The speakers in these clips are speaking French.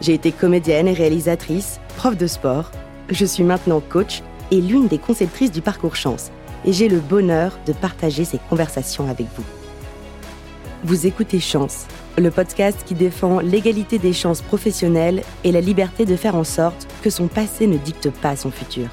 J'ai été comédienne et réalisatrice, prof de sport. Je suis maintenant coach et l'une des conceptrices du parcours chance. Et j'ai le bonheur de partager ces conversations avec vous. Vous écoutez Chance, le podcast qui défend l'égalité des chances professionnelles et la liberté de faire en sorte que son passé ne dicte pas son futur.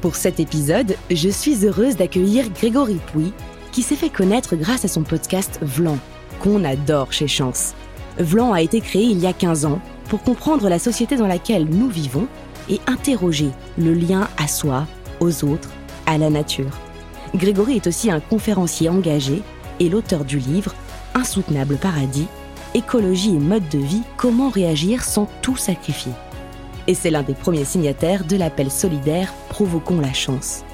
Pour cet épisode, je suis heureuse d'accueillir Grégory Pouy, qui s'est fait connaître grâce à son podcast Vlan, qu'on adore chez Chance. Vlan a été créé il y a 15 ans pour comprendre la société dans laquelle nous vivons et interroger le lien à soi, aux autres, à la nature. Grégory est aussi un conférencier engagé et l'auteur du livre Insoutenable paradis, écologie et mode de vie, comment réagir sans tout sacrifier et c'est l'un des premiers signataires de l'appel solidaire Provoquons la chance.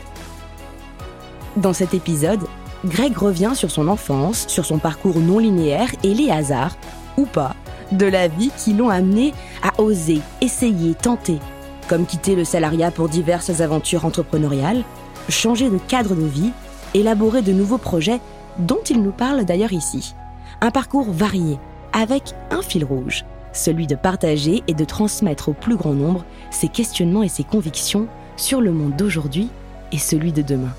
Dans cet épisode, Greg revient sur son enfance, sur son parcours non linéaire et les hasards, ou pas, de la vie qui l'ont amené à oser, essayer, tenter, comme quitter le salariat pour diverses aventures entrepreneuriales, changer de cadre de vie, élaborer de nouveaux projets dont il nous parle d'ailleurs ici. Un parcours varié, avec un fil rouge celui de partager et de transmettre au plus grand nombre ses questionnements et ses convictions sur le monde d'aujourd'hui et celui de demain.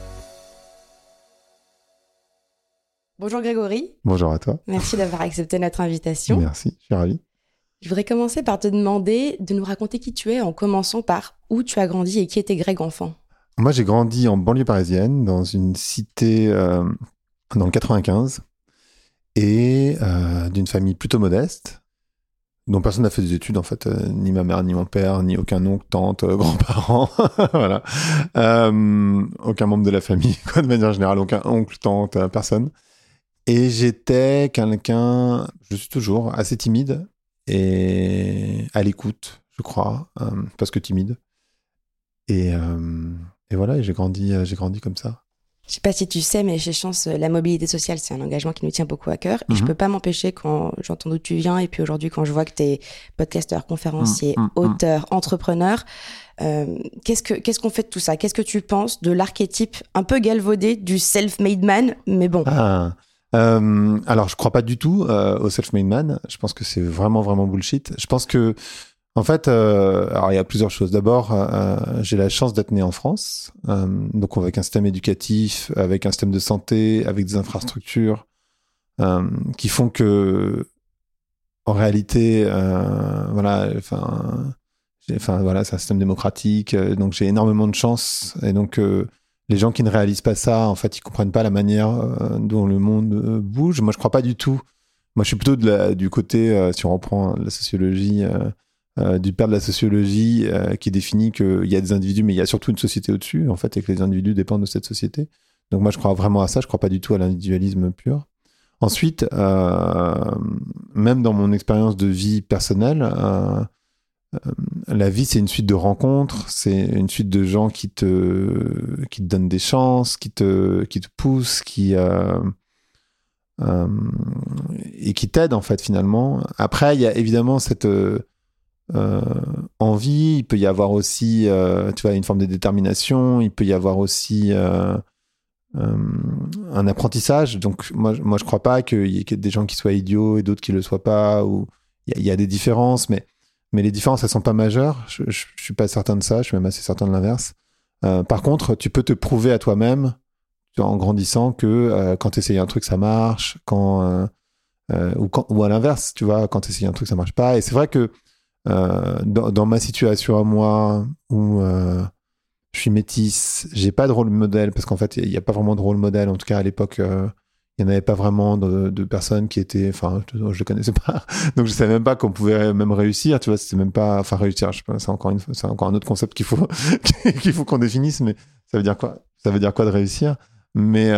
Bonjour Grégory. Bonjour à toi. Merci d'avoir accepté notre invitation. Merci, je suis ravi. Je voudrais commencer par te demander de nous raconter qui tu es en commençant par où tu as grandi et qui était Greg enfant. Moi, j'ai grandi en banlieue parisienne, dans une cité euh, dans le 95, et euh, d'une famille plutôt modeste dont personne n'a fait des études en fait, euh, ni ma mère, ni mon père, ni aucun oncle, tante, grands-parents, voilà, aucun membre de la famille, quoi, de manière générale, aucun oncle, tante, personne. Et j'étais quelqu'un, je suis toujours assez timide et à l'écoute, je crois, parce que timide. Et, et voilà, j'ai grandi, j'ai grandi comme ça. Je sais pas si tu sais, mais chez Chance, la mobilité sociale, c'est un engagement qui nous tient beaucoup à cœur. Et je mhm. peux pas m'empêcher quand j'entends d'où tu viens et puis aujourd'hui quand je vois que tu es podcasteur, conférencier, mm, mm, mm. auteur, entrepreneur, euh, qu'est-ce que qu'est-ce qu'on fait de tout ça? Qu'est-ce que tu penses de l'archétype un peu galvaudé du self-made man? Mais bon. Ah. Euh, alors, je crois pas du tout euh, au self-made man. Je pense que c'est vraiment vraiment bullshit. Je pense que en fait, euh, alors il y a plusieurs choses. D'abord, j'ai la chance d'être né en France, donc avec un système éducatif, avec un système de santé, avec des infrastructures qui font que, en réalité, voilà, enfin voilà, c'est un système démocratique, donc j'ai énormément de chance, et donc les gens qui ne réalisent pas ça, en fait, ils comprennent pas la manière dont le monde bouge. Moi, je crois pas du tout. Moi, je suis plutôt du côté, si on reprend la sociologie. Euh, du père de la sociologie euh, qui définit qu'il y a des individus, mais il y a surtout une société au-dessus, en fait, et que les individus dépendent de cette société. Donc moi, je crois vraiment à ça, je crois pas du tout à l'individualisme pur. Ensuite, euh, même dans mon expérience de vie personnelle, la vie, c'est une suite de rencontres, c'est une suite de gens qui te, qui te donnent des chances, qui te, qui te poussent, qui, et qui t'aident, en fait, finalement. Après, il y a évidemment cette, euh, envie, il peut y avoir aussi, euh, tu vois, une forme de détermination, il peut y avoir aussi euh, un apprentissage. Donc moi, moi, je crois pas qu'il y ait des gens qui soient idiots et d'autres qui le soient pas. Ou il y, a des différences, mais mais les différences, elles sont pas majeures. Je, je, suis pas certain de ça. Je suis même assez certain de l'inverse. par contre, tu peux te prouver à toi-même en grandissant que quand tu essayes un truc, ça marche. Quand ou, à l'inverse, tu vois, quand tu essayes un truc, ça marche pas. Et c'est vrai que euh, dans, ma situation à moi où euh, je suis métisse, j'ai pas de rôle modèle parce qu'en fait il n'y a pas vraiment de rôle modèle. En tout cas à l'époque, euh, il n'y en avait pas vraiment de, personnes qui étaient, enfin je, ne connaissais pas, donc je savais même pas qu'on pouvait même réussir. Tu vois, c'était même pas, enfin réussir. C'est encore une, c'est encore un autre concept qu'il faut qu'il faut qu'on définisse. Mais ça veut dire quoi Ça veut dire quoi de réussir? Mais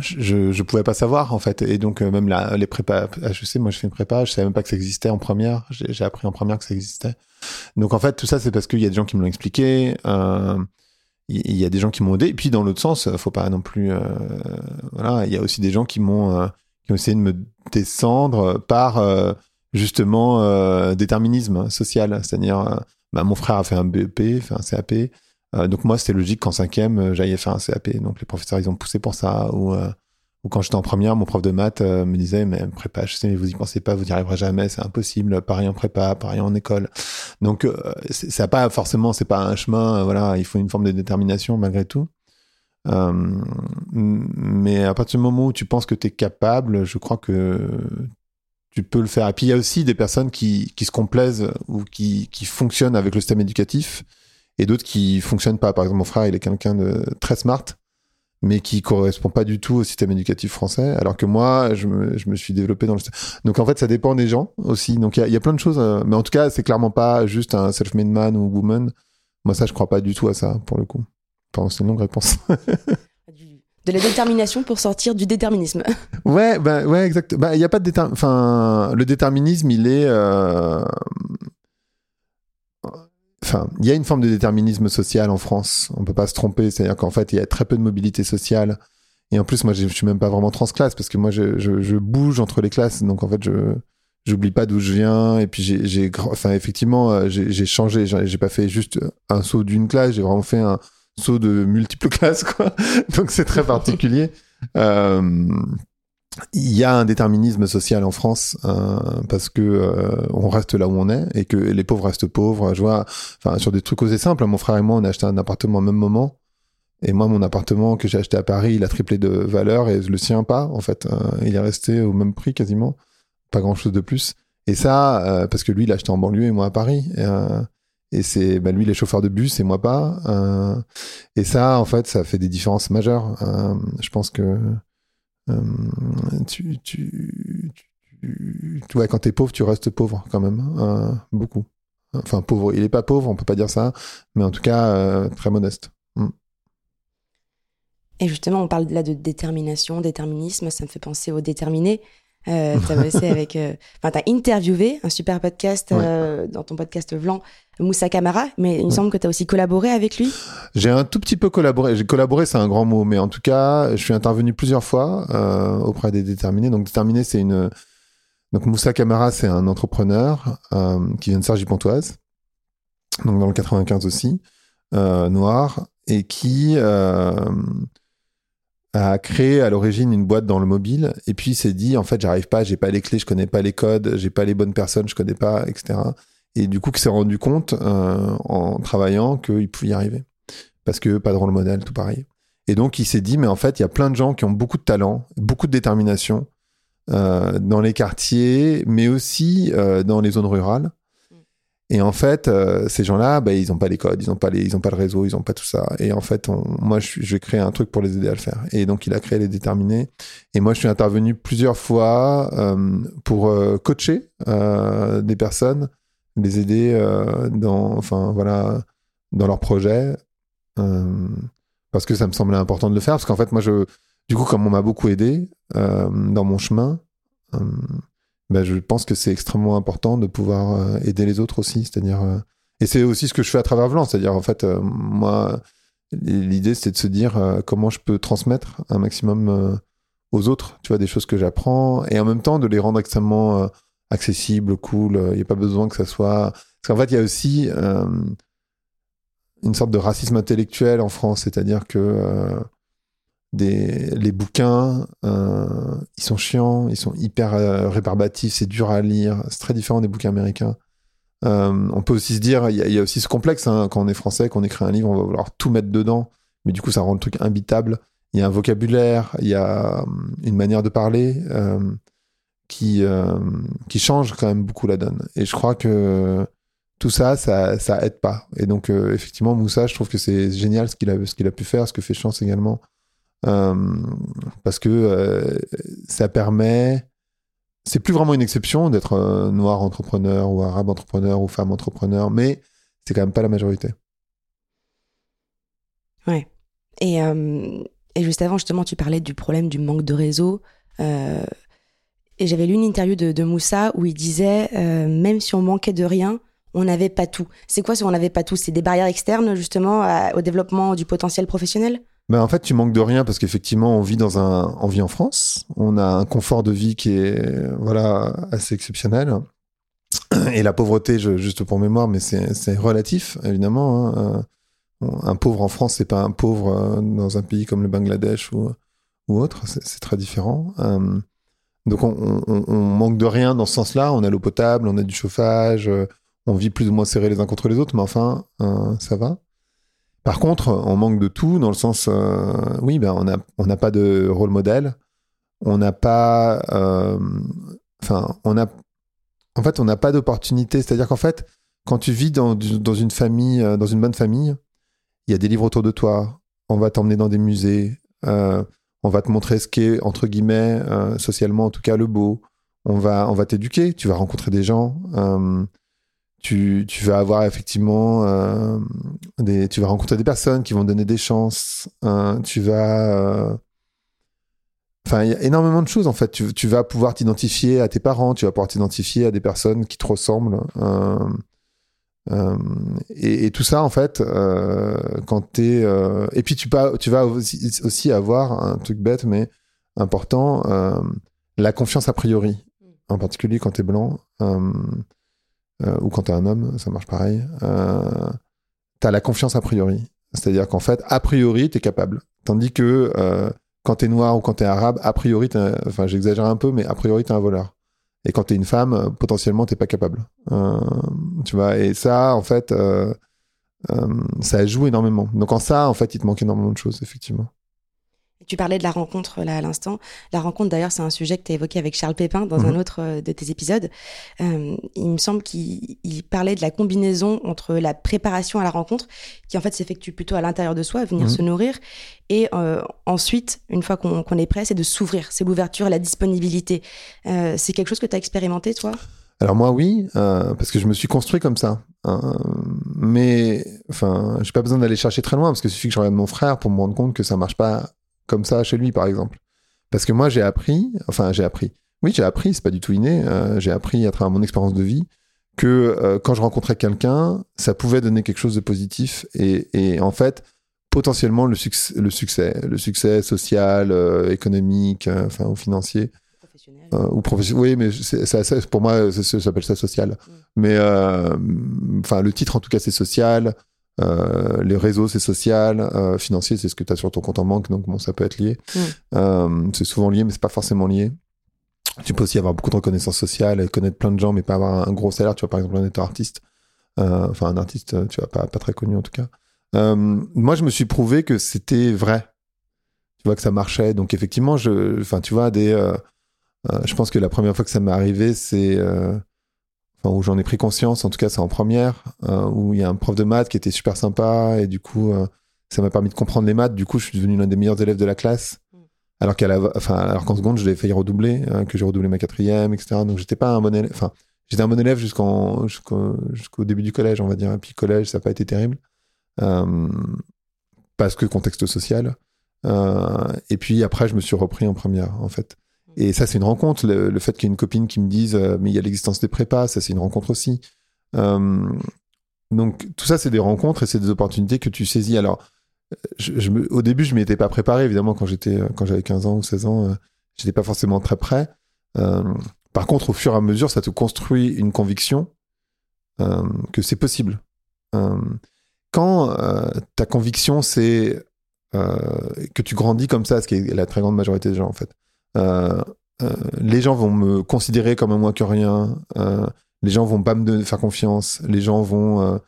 je, je pouvais pas savoir en fait et donc euh, même la, les prépas je sais moi je fais une prépa je savais même pas que ça existait en première j'ai appris en première que ça existait donc en fait tout ça c'est parce qu'il y a des gens qui me l'ont expliqué euh, il y, a des gens qui m'ont aidé et puis dans l'autre sens faut pas non plus euh, voilà il y a aussi des gens qui m'ont euh, qui ont essayé de me descendre par euh, justement déterminisme social c'est-à-dire bah, mon frère a fait un BEP fait un CAP euh, donc moi, c'était logique qu'en cinquième, euh, j'aille faire un CAP. Donc les professeurs, ils ont poussé pour ça. Euh, ou quand j'étais en première, mon prof de maths me disait, mais prépa, je sais, mais vous y pensez pas, vous n'y arriverez jamais, c'est impossible. Pareil en prépa, pareil en école. Donc ça pas forcément, c'est pas un chemin. voilà, il faut une forme de détermination malgré tout. mais à partir du moment où tu penses que tu es capable, je crois que tu peux le faire. Et puis il y a aussi des personnes qui, qui se complaisent ou qui, qui fonctionnent avec le système éducatif et d'autres qui fonctionnent pas. Par exemple, mon frère, il est quelqu'un de très smart, mais qui correspond pas du tout au système éducatif français, alors que moi, je me, je me suis développé dans le. Donc en fait, ça dépend des gens aussi. Donc il y, y, a plein de choses, euh, mais en tout cas, c'est clairement pas juste un self-made man ou woman. Moi, ça, je crois pas du tout à ça, pour le coup. Pardon, c'est une longue réponse. de la détermination pour sortir du déterminisme. ouais, ben ouais, exact. Bah, il y a pas de déterminisme. Enfin, le déterminisme, il est. Euh enfin, il y a une forme de déterminisme social en France. On peut pas se tromper. C'est-à-dire qu'en fait, il y a très peu de mobilité sociale. Et en plus, moi, je suis même pas vraiment transclasse parce que moi, je, bouge entre les classes. Donc, en fait, je j'oublie pas d'où je viens. Et puis, j'ai, enfin, effectivement, euh, j'ai changé. J'ai pas fait juste un saut d'une classe. J'ai vraiment fait un saut de multiples classes. Donc, c'est très particulier. euh, il y a un déterminisme social en France euh, parce que euh, on reste là où on est et que les pauvres restent pauvres. Je vois, enfin sur des trucs osés simples. Mon frère et moi, on a acheté un appartement au même moment. Et moi, mon appartement que j'ai acheté à Paris, il a triplé de valeur et le sien pas. En fait, euh, il est resté au même prix quasiment, pas grand chose de plus. Et ça, euh, parce que lui, il a acheté en banlieue et moi à Paris. Et, euh, c'est, bah, lui, il est chauffeur de bus et moi pas. et ça, en fait, ça fait des différences majeures. je pense que euh, tu, tu, tu, tu, pauvre, tu restes pauvre quand même, hein, beaucoup. Enfin, pauvre, il est pas pauvre, on peut pas dire ça, mais en tout cas, euh, très modeste. Mm. Et justement, on parle là de détermination, déterminisme, ça me fait penser au déterminé. Euh, tu as avec, euh, enfin, interviewé un super podcast euh, dans ton podcast Vlan, Moussa Camara, mais il me semble que tu as aussi collaboré avec lui. J'ai un tout petit peu collaboré. J'ai collaboré, c'est un grand mot, mais en tout cas, je suis intervenu plusieurs fois euh, auprès des déterminés. Donc, déterminé, c'est une. Donc, Moussa Camara, c'est un entrepreneur qui vient de Sergi-Pontoise, donc dans le 95 aussi, noir, et qui a créé à l'origine une boîte dans le mobile et puis s'est dit en fait j'arrive pas j'ai pas les clés je connais pas les codes j'ai pas les bonnes personnes je connais pas etc et du coup il s'est rendu compte euh, en travaillant qu'il pouvait y arriver. Parce que pas de rôle modèle tout pareil. Et donc il s'est dit mais en fait il y a plein de gens qui ont beaucoup de talent beaucoup de détermination euh, dans les quartiers mais aussi euh, dans les zones rurales et en fait, euh, ces gens-là, bah, ils n'ont pas les codes, ils n'ont pas pas le réseau, ils n'ont pas tout ça. Et en fait, moi, je, vais créer un truc pour les aider à le faire. Et donc, il a créé les déterminés. Et moi, je suis intervenu plusieurs fois euh, pour euh, coacher des personnes, les aider dans, enfin voilà, dans leurs projets, parce que ça me semblait important de le faire. Parce qu'en fait, moi, je, du coup, comme on m'a beaucoup aidé dans mon chemin ben, je pense que c'est extrêmement important de pouvoir euh, aider les autres aussi. C'est-à-dire, euh, et c'est aussi ce que je fais à travers Vlan. C'est-à-dire, en fait, euh, moi, l'idée, c'est de se dire comment je peux transmettre un maximum aux autres, tu vois, des choses que j'apprends, et en même temps de les rendre extrêmement accessibles, cool. Il n'y a pas besoin que ça soit. Parce qu'en fait, il y a aussi une sorte de racisme intellectuel en France, c'est-à-dire que les bouquins, euh, ils sont chiants, ils sont hyper euh, rébarbatifs, c'est dur à lire, c'est très différent des bouquins américains. Euh, on peut aussi se dire, il y, a aussi ce complexe hein, quand on est français, qu'on écrit un livre, on va vouloir tout mettre dedans, mais du coup ça rend le truc imbitable. Il y a un vocabulaire, il y a hum, une manière de parler qui qui change quand même beaucoup la donne. Et je crois que tout ça, ça, ça aide pas. Et donc effectivement, Moussa, je trouve que c'est génial ce qu'il a ce qu'il a pu faire, ce que fait Chance également parce que euh, ça permet c'est plus vraiment une exception d'être euh, noir entrepreneur ou arabe entrepreneur ou femme entrepreneur, mais c'est quand même pas la majorité. Ouais. Et, euh, juste avant, justement, tu parlais du problème du manque de réseau. Euh, et j'avais lu une interview de, Moussa où il disait, euh, même si on manquait de rien, on n'avait pas tout. C'est quoi si on n'avait pas tout? C'est des barrières externes, justement, au développement du potentiel professionnel? Ben en fait, tu manques de rien parce qu'effectivement, on vit dans un, on vit en France. On a un confort de vie qui est, voilà, assez exceptionnel. Et la pauvreté, juste pour mémoire, mais c'est relatif, évidemment. Hein. Euh, un pauvre en France, c'est pas un pauvre euh, dans un pays comme le Bangladesh ou, ou autre. C'est très différent. Euh, donc, on, on, manque de rien dans ce sens-là. On a l'eau potable, on a du chauffage, on vit plus ou moins serrés les uns contre les autres, mais enfin, ça va. Par contre, on manque de tout dans le sens, euh, oui, ben on n'a pas de rôle modèle, on n'a pas, euh, on n'a pas d'opportunité. C'est-à-dire qu'en fait, quand tu vis euh, dans une bonne famille, il y a des livres autour de toi. On va t'emmener dans des musées. on va te montrer ce qu'est entre guillemets socialement, en tout cas, le beau. On va t'éduquer. Tu vas rencontrer des gens tu, tu vas avoir effectivement euh, des, tu vas rencontrer des personnes qui vont donner des chances. Hein, tu vas, euh, enfin, il y a énormément de choses en fait. Tu, tu vas pouvoir t'identifier à tes parents, tu vas pouvoir t'identifier à des personnes qui te ressemblent. Euh, euh et, et, tout ça en fait, quand t'es, et puis tu, pas, tu vas aussi, aussi, avoir un truc bête mais important, la confiance a priori, en particulier quand t'es blanc. Euh, ou quand t'es un homme, ça marche pareil, euh, t'as la confiance a priori. C'est-à-dire qu'en fait, a priori, t'es capable. Tandis que euh, quand t'es noir ou quand t'es arabe, a priori, enfin j'exagère un peu, mais a priori, t'es un voleur. Et quand t'es une femme, potentiellement, t'es pas capable. Euh, tu vois, et ça, en fait, ça joue énormément. Donc en ça, en fait, il te manque énormément de choses, effectivement. Tu parlais de la rencontre là à l'instant. La rencontre, d'ailleurs, c'est un sujet que tu as évoqué avec Charles Pépin dans un mhm. autre euh, de tes épisodes. Euh, il me semble qu'il parlait de la combinaison entre la préparation à la rencontre, qui en fait s'effectue plutôt à l'intérieur de soi, venir mhm. se nourrir, et euh, ensuite, une fois qu'on est prêt, c'est de s'ouvrir. C'est l'ouverture, la disponibilité. c'est quelque chose que tu as expérimenté, toi? Alors moi oui, parce que je me suis construit comme ça. Hein. mais enfin, j'ai pas besoin d'aller chercher très loin parce que suffit que je regarde mon frère pour me rendre compte que ça marche pas comme ça chez lui, par exemple. Parce que moi, j'ai appris, enfin, j'ai appris. Oui, j'ai appris, c'est pas du tout inné. Euh, j'ai appris à travers mon expérience de vie que euh, quand je rencontrais quelqu'un, ça pouvait donner quelque chose de positif. Et, en fait, potentiellement, le, succès, le succès, le succès social, euh, économique, enfin, ou financier. ou professionnel. Oui, mais pour moi, ça s'appelle ça social. Mm. Mais, enfin, le titre, en tout cas, c'est social. Euh, les réseaux, c'est social. Euh, financier, c'est ce que tu as sur ton compte en banque, donc bon, ça peut être lié. Mm. Euh, c'est souvent lié, mais c'est pas forcément lié. Tu peux aussi avoir beaucoup de reconnaissance sociale, connaître plein de gens, mais pas avoir un, gros salaire. Tu vois, par exemple, un étant artiste. Euh, enfin, un artiste, tu vois, pas, pas très connu en tout cas. Euh, moi, je me suis prouvé que c'était vrai. Tu vois, que ça marchait. Donc, effectivement, je, enfin, tu vois, des, je pense que la première fois que ça m'est arrivé, c'est enfin où j'en ai pris conscience, en tout cas c'est en première, euh, où il y a un prof de maths qui était super sympa et du coup euh, ça m'a permis de comprendre les maths. Du coup, je suis devenu l'un des meilleurs élèves de la classe. Mm. Alors qu'à la, enfin, alors qu'en seconde, je l'ai failli redoubler, hein, que j'ai redoublé ma quatrième, etc. Donc j'étais pas un bon élève. Enfin, j'étais un bon élève jusqu'en jusqu'au début du collège, on va dire. Et puis collège, ça n'a pas été terrible euh, parce que contexte social. Et puis après, je me suis repris en première, en fait. Et ça, c'est une rencontre. Le, fait qu'il y ait une copine qui me dise, euh, mais il y a l'existence des prépas, ça, c'est une rencontre aussi. Euh, donc, tout ça, c'est des rencontres et c'est des opportunités que tu saisis. Alors, me, au début, je m'y étais pas préparé, évidemment, quand j'étais, quand j'avais 15 ans ou 16 ans, euh, j'étais pas forcément très prêt. Euh, par contre, au fur et à mesure, ça te construit une conviction euh, que c'est possible. quand ta conviction, c'est que tu grandis comme ça, ce qui est la très grande majorité des gens, en fait, euh, euh, les gens vont me considérer comme un moins que rien. Euh, les gens vont pas me faire confiance. Les gens vont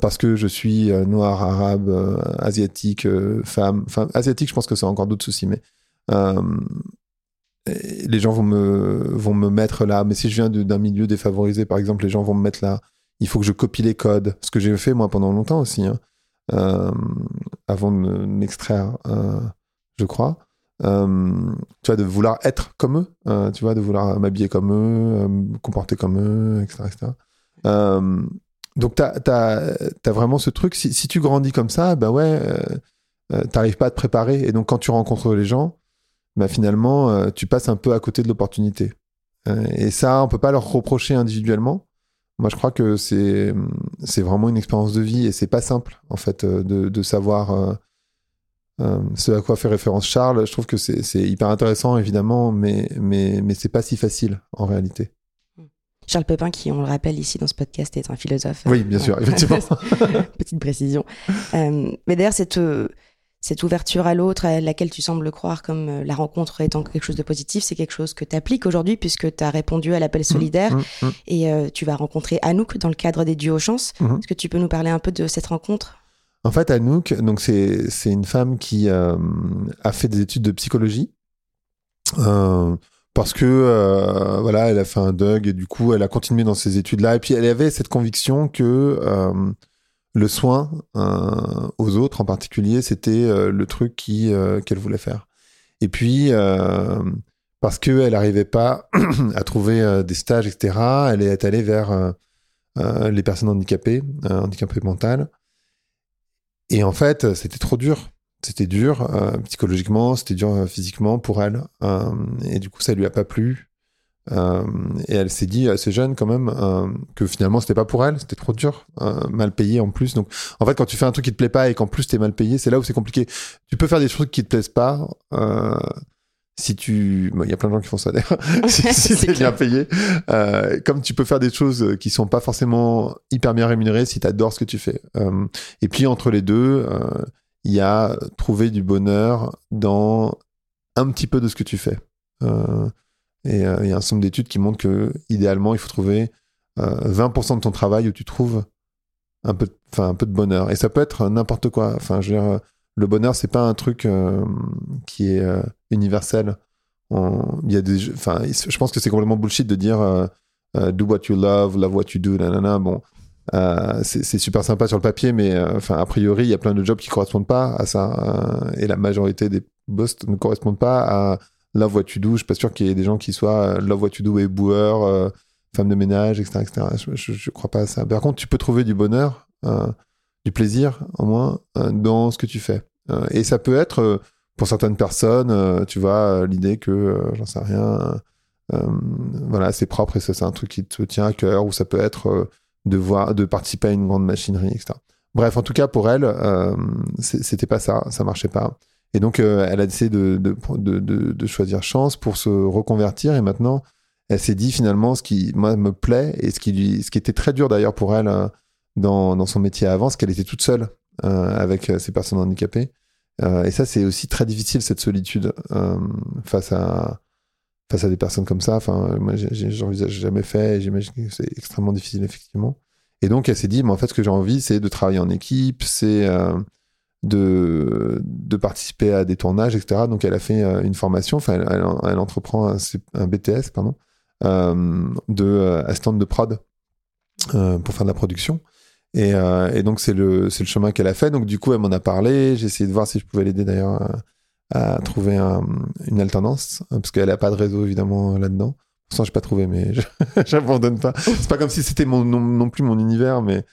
parce que je suis noir, arabe, asiatique, femme. Enfin, asiatique, je pense que c'est encore d'autres soucis, mais les gens vont me vont me mettre là. Mais si je viens d'un milieu défavorisé, par exemple, les gens vont me mettre là. Il faut que je copie les codes, ce que j'ai fait moi pendant longtemps aussi, hein. avant de m'extraire, je crois. Euh, tu vois, de vouloir être comme eux, euh, tu vois, de vouloir m'habiller comme eux, euh, me comporter comme eux, etc. etc. donc, tu as, vraiment ce truc, si, si, tu grandis comme ça, ben ouais, t'arrives pas à te préparer. Et donc, quand tu rencontres les gens, bah, finalement, tu passes un peu à côté de l'opportunité. et ça, on peut pas leur reprocher individuellement. Moi, je crois que c'est c'est vraiment une expérience de vie et c'est pas simple en fait de, de savoir euh, ce à quoi fait référence Charles, je trouve que c'est hyper intéressant, évidemment, mais, mais, mais c'est pas si facile en réalité. Charles Pepin, qui, on le rappelle ici dans ce podcast, est un philosophe. Oui, bien sûr, effectivement. Petite précision. Euh, mais d'ailleurs, cette, cette ouverture à l'autre, à laquelle tu sembles croire comme euh, la rencontre étant quelque chose de positif, c'est quelque chose que tu appliques aujourd'hui puisque tu as répondu à l'appel mmh, solidaire mmh, mmh. et tu vas rencontrer Anouk dans le cadre des duos chance. Est-ce que tu peux nous parler un peu de cette rencontre? En fait, Anouk, c'est une femme qui euh, a fait des études de psychologie. Euh, parce que euh, voilà, elle a fait un Doug et du coup, elle a continué dans ses études-là. Et puis, elle avait cette conviction que le soin aux autres, en particulier, c'était le truc qu'elle voulait faire. Et puis, parce qu'elle n'arrivait pas à trouver des stages, etc., elle est allée vers les personnes handicapées, handicapées mentales. Et en fait, c'était trop dur. C'était dur euh, psychologiquement, c'était dur euh, physiquement pour elle. Euh, et du coup, ça lui a pas plu. et elle s'est dit assez jeune quand même que finalement c'était pas pour elle, c'était trop dur, mal payé en plus. Donc en fait, quand tu fais un truc qui te plaît pas et qu'en plus t'es mal payé, c'est là où c'est compliqué. Tu peux faire des trucs qui te plaisent pas si tu il y a plein de gens qui font ça d'ailleurs. Si, si bien payé. Euh, comme tu peux faire des choses qui sont pas forcément hyper bien rémunérées si tu adores ce que tu fais. Euh, et puis entre les deux euh, il y a trouver du bonheur dans un petit peu de ce que tu fais. Euh, et euh, il y a un nombre d'études qui montrent que idéalement il faut trouver 20% de ton travail où tu trouves un peu enfin un peu de bonheur. Et ça peut être n'importe quoi. Enfin je veux dire le bonheur c'est pas un truc qui est universel. Il y a des, enfin, je pense que c'est complètement bullshit de dire euh, euh, do what you love, love what you do, nanana. Bon, euh, c'est super sympa sur le papier, mais enfin, a priori, il y a plein de jobs qui correspondent pas à ça, et la majorité des boss ne correspondent pas à love what you do. Je suis pas sûr qu'il y ait des gens qui soient love what you do et boueur, femme de ménage, etc., etc. Je, je, crois pas à ça. Par contre, tu peux trouver du bonheur, du plaisir, au moins, dans ce que tu fais. et ça peut être pour certaines personnes, euh, tu vois, euh, l'idée que, euh, j'en sais rien, voilà, c'est propre et ça, c'est un truc qui te tient à cœur, ou ça peut être de voir, de participer à une grande machinerie, etc. Bref, en tout cas, pour elle, c'était pas ça, ça marchait pas. Et donc, elle a décidé de, de, de, de, choisir chance pour se reconvertir. Et maintenant, elle s'est dit finalement ce qui, moi, me plaît et ce qui, lui, ce qui était très dur d'ailleurs pour elle dans, dans son métier avant, c'est qu'elle était toute seule avec ces personnes handicapées. Euh, et ça, c'est aussi très difficile, cette solitude euh, face à face à des personnes comme ça. Enfin, moi, j'envisage jamais fait j'imagine que c'est extrêmement difficile, effectivement. Et donc, elle s'est dit, mais en fait, ce que j'ai envie, c'est de travailler en équipe, c'est euh, de, de participer à des tournages, etc. Donc, elle a fait une formation, enfin, elle, elle, entreprend un, BTS, pardon, de assistante de prod pour faire de la production. Et, euh, et donc, c'est le, c'est le chemin qu'elle a fait. Donc, du coup, elle m'en a parlé. J'ai essayé de voir si je pouvais l'aider d'ailleurs à, trouver une alternance, hein, parce qu'elle n'a pas de réseau évidemment là-dedans. Pour l'instant, je n'ai pas trouvé, mais j'abandonne pas. C'est pas comme si c'était mon, non, plus mon univers, mais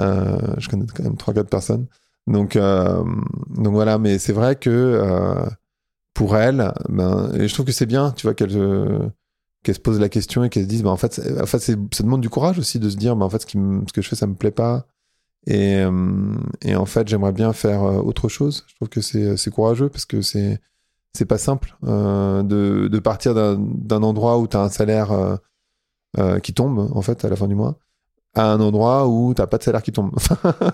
euh, je connais quand même 3-4 personnes. Donc, euh, donc voilà, mais c'est vrai que euh, pour elle, ben, et je trouve que c'est bien, tu vois, qu'elle qu'elle se pose la question et qu'elle se dise bah, en fait, en fait ça demande du courage aussi de se dire bah, en fait ce, qui ce que je fais ça me plaît pas. Et, euh, et en fait j'aimerais bien faire euh, autre chose. Je trouve que c'est courageux parce que c'est c'est pas simple euh, de, de, partir d'un endroit où tu as un salaire qui tombe en fait à la fin du mois à un endroit où t'as pas de salaire qui tombe.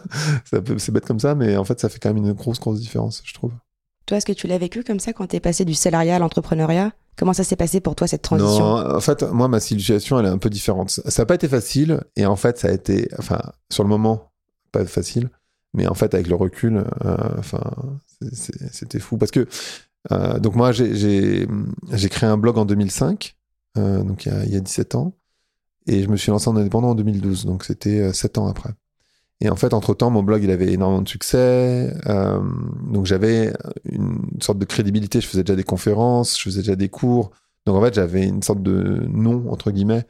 C'est bête comme ça mais en fait ça fait quand même une grosse grosse différence je trouve. Toi est-ce que tu l'as vécu comme ça quand tu es passé du salariat à l'entrepreneuriat? Comment ça s'est passé pour toi cette transition en fait, moi, ma situation, elle est un peu différente. Ça n'a pas été facile, et en fait, ça a été, enfin, sur le moment, pas facile, mais en fait, avec le recul, euh, enfin, c'était fou parce que, euh, donc moi, j'ai créé un blog en 2005, euh, donc il y, a, il y, a, 17 ans, et je me suis lancé en indépendant en 2012, donc c'était 7 ans après. Et en fait, entre-temps, mon blog, il avait énormément de succès. Euh, donc, j'avais une sorte de crédibilité. Je faisais déjà des conférences, je faisais déjà des cours. Donc, en fait, j'avais une sorte de nom, entre guillemets,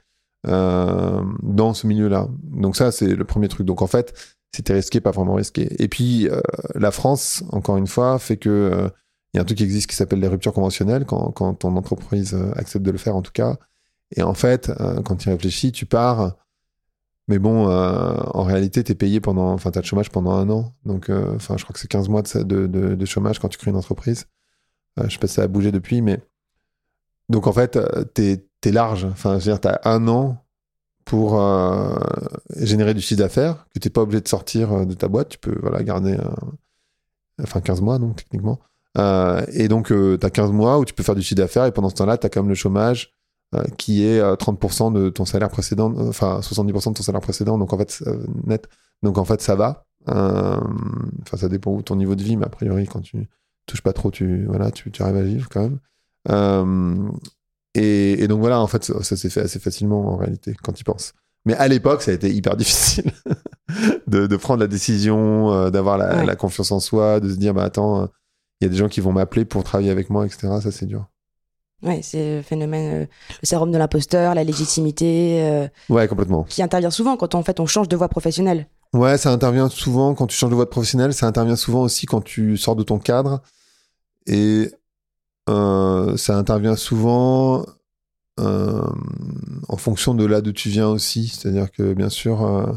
euh, dans ce milieu-là. Donc, ça, c'est le premier truc. Donc, en fait, c'était risqué, pas vraiment risqué. Et puis, euh, la France, encore une fois, fait que il y a un truc qui existe qui s'appelle les ruptures conventionnelles, quand, quand ton entreprise accepte de le faire, en tout cas. Et en fait, quand tu réfléchis, tu pars. Mais bon, en réalité, tu es payé pendant. Enfin, tu as le chômage pendant un an. Donc, enfin, je crois que c'est 15 mois de, de, de, chômage quand tu crées une entreprise. je sais pas si ça a bougé depuis, mais. Donc, en fait, tu es, large. Enfin, je veux dire, tu as un an pour euh, générer du chiffre d'affaires, que tu n'es pas obligé de sortir euh, de ta boîte, tu peux voilà, garder enfin 15 mois donc techniquement. Euh, et donc tu as 15 mois où tu peux faire du chiffre d'affaires et pendant ce temps-là, tu as quand même le chômage qui est 30% de ton salaire précédent, enfin 70% de ton salaire précédent, donc en fait net. Donc en fait ça va. Enfin ça dépend où ton niveau de vie, mais a priori quand tu touches pas trop, tu voilà, tu, tu arrives à vivre quand même. Et, donc voilà, en fait, ça, s'est fait assez facilement en réalité, quand tu penses. Mais à l'époque, ça a été hyper difficile de, prendre la décision, euh, d'avoir la, confiance en soi, de se dire, bah attends, euh, il y a des gens qui vont m'appeler pour travailler avec moi, etc. Ça, c'est dur. Ouais, c'est le phénomène, euh, le sérum de l'imposteur, la légitimité. ouais, complètement. Qui intervient souvent quand on, en fait, on change de voie professionnelle. Ouais, ça intervient souvent quand tu changes de voie professionnelle. Ça intervient souvent aussi quand tu sors de ton cadre. Et euh, ça intervient souvent euh, en fonction de là d'où tu viens aussi. C'est-à-dire que, bien sûr, euh,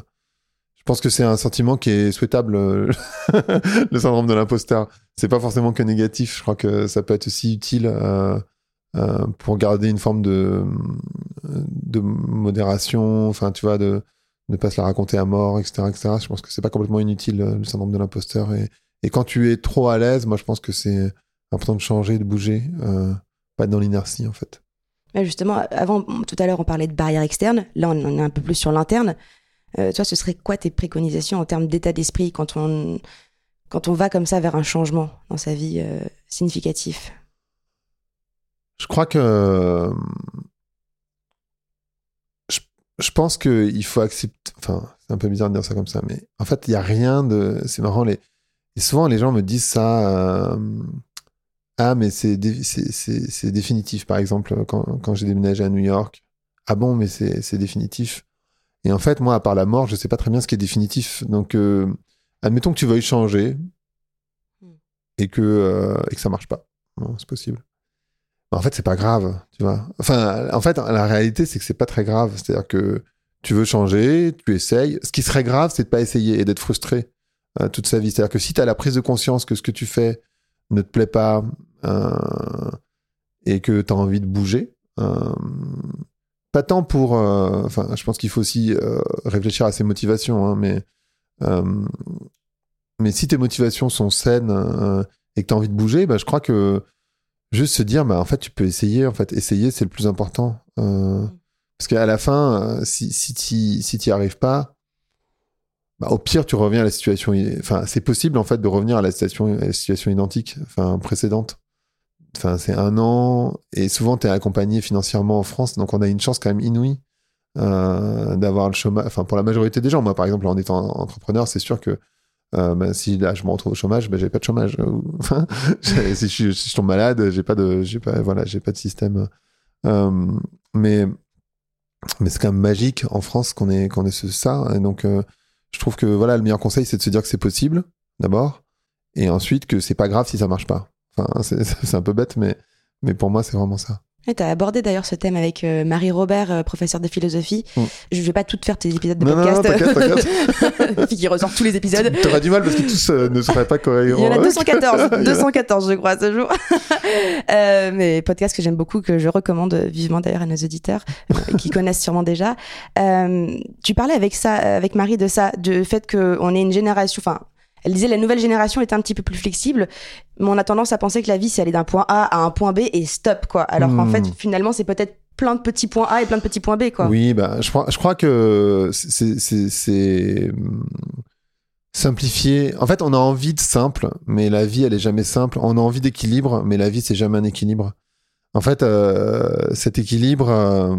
je pense que c'est un sentiment qui est souhaitable, le syndrome de l'imposteur. C'est pas forcément que négatif. Je crois que ça peut être aussi utile pour garder une forme de, de modération. Enfin, tu vois, de ne pas se la raconter à mort, etc., etc. Je pense que c'est pas complètement inutile, le syndrome de l'imposteur. Et, et quand tu es trop à l'aise, moi, je pense que c'est important de changer, de bouger, euh, pas être dans l'inertie en fait. justement, avant, tout à l'heure, on parlait de barrières externes. Là, on est un peu plus sur l'interne. Euh, toi, ce serait quoi tes préconisations en termes d'état d'esprit quand on, quand on va comme ça vers un changement dans sa vie euh, significatif? Je crois que. Je, je pense qu'il faut accepter. Enfin, c'est un peu bizarre de dire ça comme ça, mais en fait, il n'y a rien de. C'est marrant, les... et souvent les gens me disent ça ah, mais c'est définitif, par exemple, quand, quand j'ai déménagé à New York. Ah bon, mais c'est définitif. Et en fait, moi, à part la mort, je sais pas très bien ce qui est définitif. Donc, euh, admettons que tu veuilles changer hmm. et que, euh, et que ça marche pas. c'est possible. En fait, c'est pas grave, tu vois. Enfin, en fait, la réalité, c'est que c'est pas très grave. C'est-à-dire que tu veux changer, tu essayes. Ce qui serait grave, c'est de pas essayer et d'être frustré euh, toute sa vie. C'est-à-dire que si tu as la prise de conscience que ce que tu fais ne te plaît pas, euh, et que tu as envie de bouger. Euh, pas tant pour. Enfin, je pense qu'il faut aussi réfléchir à ses motivations, hein, mais. mais si tes motivations sont saines et que tu as envie de bouger, bah, je crois que juste se dire, bah, en fait, tu peux essayer. En fait, essayer, c'est le plus important. parce qu'à la fin, si, si tu si n'y arrives pas, bah, au pire, tu reviens à la situation. Enfin, c'est possible en fait de revenir à la situation, à la situation identique, enfin précédente. Enfin, c'est un an et souvent tu es accompagné financièrement en France, donc on a une chance quand même inouïe euh, d'avoir le chômage. Enfin, pour la majorité des gens, moi par exemple, en étant entrepreneur, c'est sûr que euh, bah, si là je me retrouve au chômage, bah, j'ai pas de chômage. si, je, tombe malade, j'ai pas de, j'ai pas, voilà, j'ai pas de système. Euh, mais mais c'est quand même magique en France qu'on ait qu'on ait ça. Donc euh, je trouve que voilà, le meilleur conseil, c'est de se dire que c'est possible, d'abord, et ensuite que c'est pas grave si ça marche pas. Enfin, c'est un peu bête, mais, mais pour moi, c'est vraiment ça. Tu as abordé d'ailleurs ce thème avec euh, Marie Robert, euh, professeure de philosophie. Mm. Je vais pas tout faire tes épisodes de podcast. Non, non, qui ressort tous les épisodes. Tu auras du mal parce que tous euh, ne seraient pas cohérents. Il y en a 214, 214 je crois ce jour. mais podcast que j'aime beaucoup, que je recommande vivement d'ailleurs à nos auditeurs, qui connaissent sûrement déjà. tu parlais avec ça, avec Marie de ça, du fait qu'on est une génération, enfin elle disait la nouvelle génération est un petit peu plus flexible, mais on a tendance à penser que la vie c'est aller d'un point A à un point B et stop quoi. Alors qu'en fait hmm. finalement c'est peut-être plein de petits points A et plein de petits points B quoi. Oui, bah je crois, je crois que c'est hmm, simplifier. En fait, on a envie de simple, mais la vie elle est jamais simple. On a envie d'équilibre, mais la vie c'est jamais un équilibre. En fait, euh, cet équilibre, euh,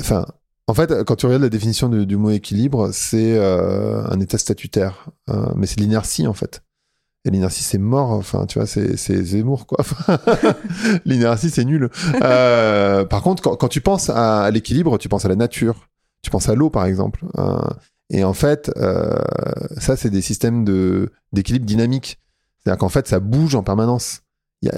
enfin, en fait, quand tu regardes la définition du, mot équilibre, c'est euh, un état statutaire. Euh, mais c'est l'inertie, en fait. Et l'inertie, c'est mort. Enfin, tu vois, c'est Zemmour, quoi. l'inertie, c'est nul. Euh, par contre, quand, tu penses à, l'équilibre, tu penses à la nature. Tu penses à l'eau, par exemple. Et en fait, ça, c'est des systèmes d'équilibre dynamique. C'est-à-dire qu'en fait, ça bouge en permanence.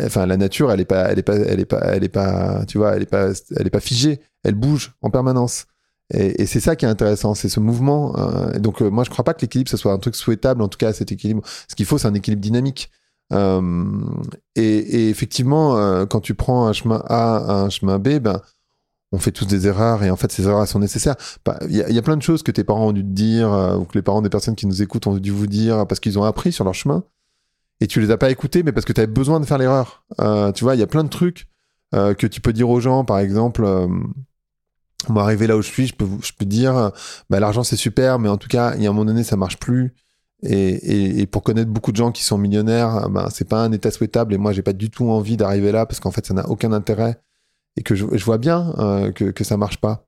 Enfin, la nature, elle est pas, elle est pas, elle est pas, elle est pas, tu vois, elle est pas, elle est pas figée. Elle bouge en permanence. Et, et c'est ça qui est intéressant, c'est ce mouvement. euh, donc, euh, moi, je crois pas que l'équilibre, ce soit un truc souhaitable. En tout cas, cet équilibre. Ce qu'il faut, c'est un équilibre dynamique. Euh, et, et effectivement, euh, quand tu prends un chemin A, un chemin B, ben, on fait tous des erreurs et en fait, ces erreurs sont nécessaires. Bah, Il y, a- plein de choses que tes parents ont dû te dire euh, ou que les parents des personnes qui nous écoutent ont dû vous dire parce qu'ils ont appris sur leur chemin et tu les as pas écoutés, mais parce que tu avais besoin de faire l'erreur. Euh, tu vois, il y a plein de trucs que tu peux dire aux gens, par exemple. Moi, arrivé là où je suis, je peux, je peux dire, bah, l'argent c'est super, mais en tout cas, il y a un moment donné, ça marche plus. Et, et, et pour connaître beaucoup de gens qui sont millionnaires, ben, c'est pas un état souhaitable. Et moi, j'ai pas du tout envie d'arriver là parce qu'en fait, ça n'a aucun intérêt. Et que je, je vois bien euh, que, que ça marche pas.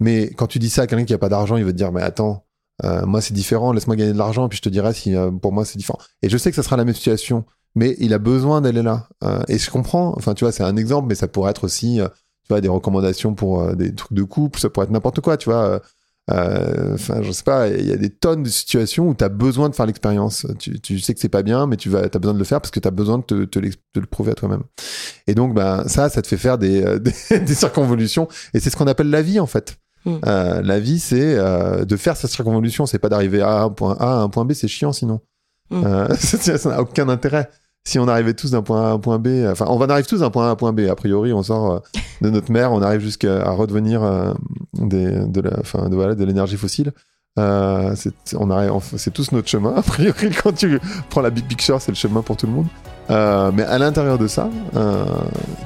Mais quand tu dis ça à quelqu'un qui a pas d'argent, il va te dire, mais attends, euh, moi c'est différent, laisse-moi gagner de l'argent, puis je te dirai si euh, pour moi c'est différent. Et je sais que ça sera la même situation, mais il a besoin d'aller là. Euh, et je comprends, enfin tu vois, c'est un exemple, mais ça pourrait être aussi, euh, tu vois, des recommandations pour euh, des trucs de couple, ça pourrait être n'importe quoi, tu vois. euh, euh, Enfin, je sais pas, il y a des tonnes de situations où tu as besoin de faire l'expérience. Tu, tu sais que c'est pas bien, mais tu vas, as besoin de le faire parce que tu as besoin de te, le prouver à toi-même. Et donc, ben, ça, ça te fait faire des, euh, des, des circonvolutions. Et c'est ce qu'on appelle la vie, en fait. Mm. Euh, la vie, c'est euh, de faire cette circonvolution. C'est pas d'arriver à un point A à un point B, c'est chiant sinon. Mm. Euh, ça n'a aucun intérêt. Si on arrivait tous d'un point A à un point B, enfin, on va en arrive tous d'un point A à un point B. A priori, on sort euh, de notre mère, on arrive jusqu'à redevenir euh, de la, enfin, de, voilà, de l'énergie fossile. Euh, c'est, on arrive, c'est tous notre chemin. A priori, quand tu prends la big picture, c'est le chemin pour tout le monde. Euh, mais à l'intérieur de ça, euh,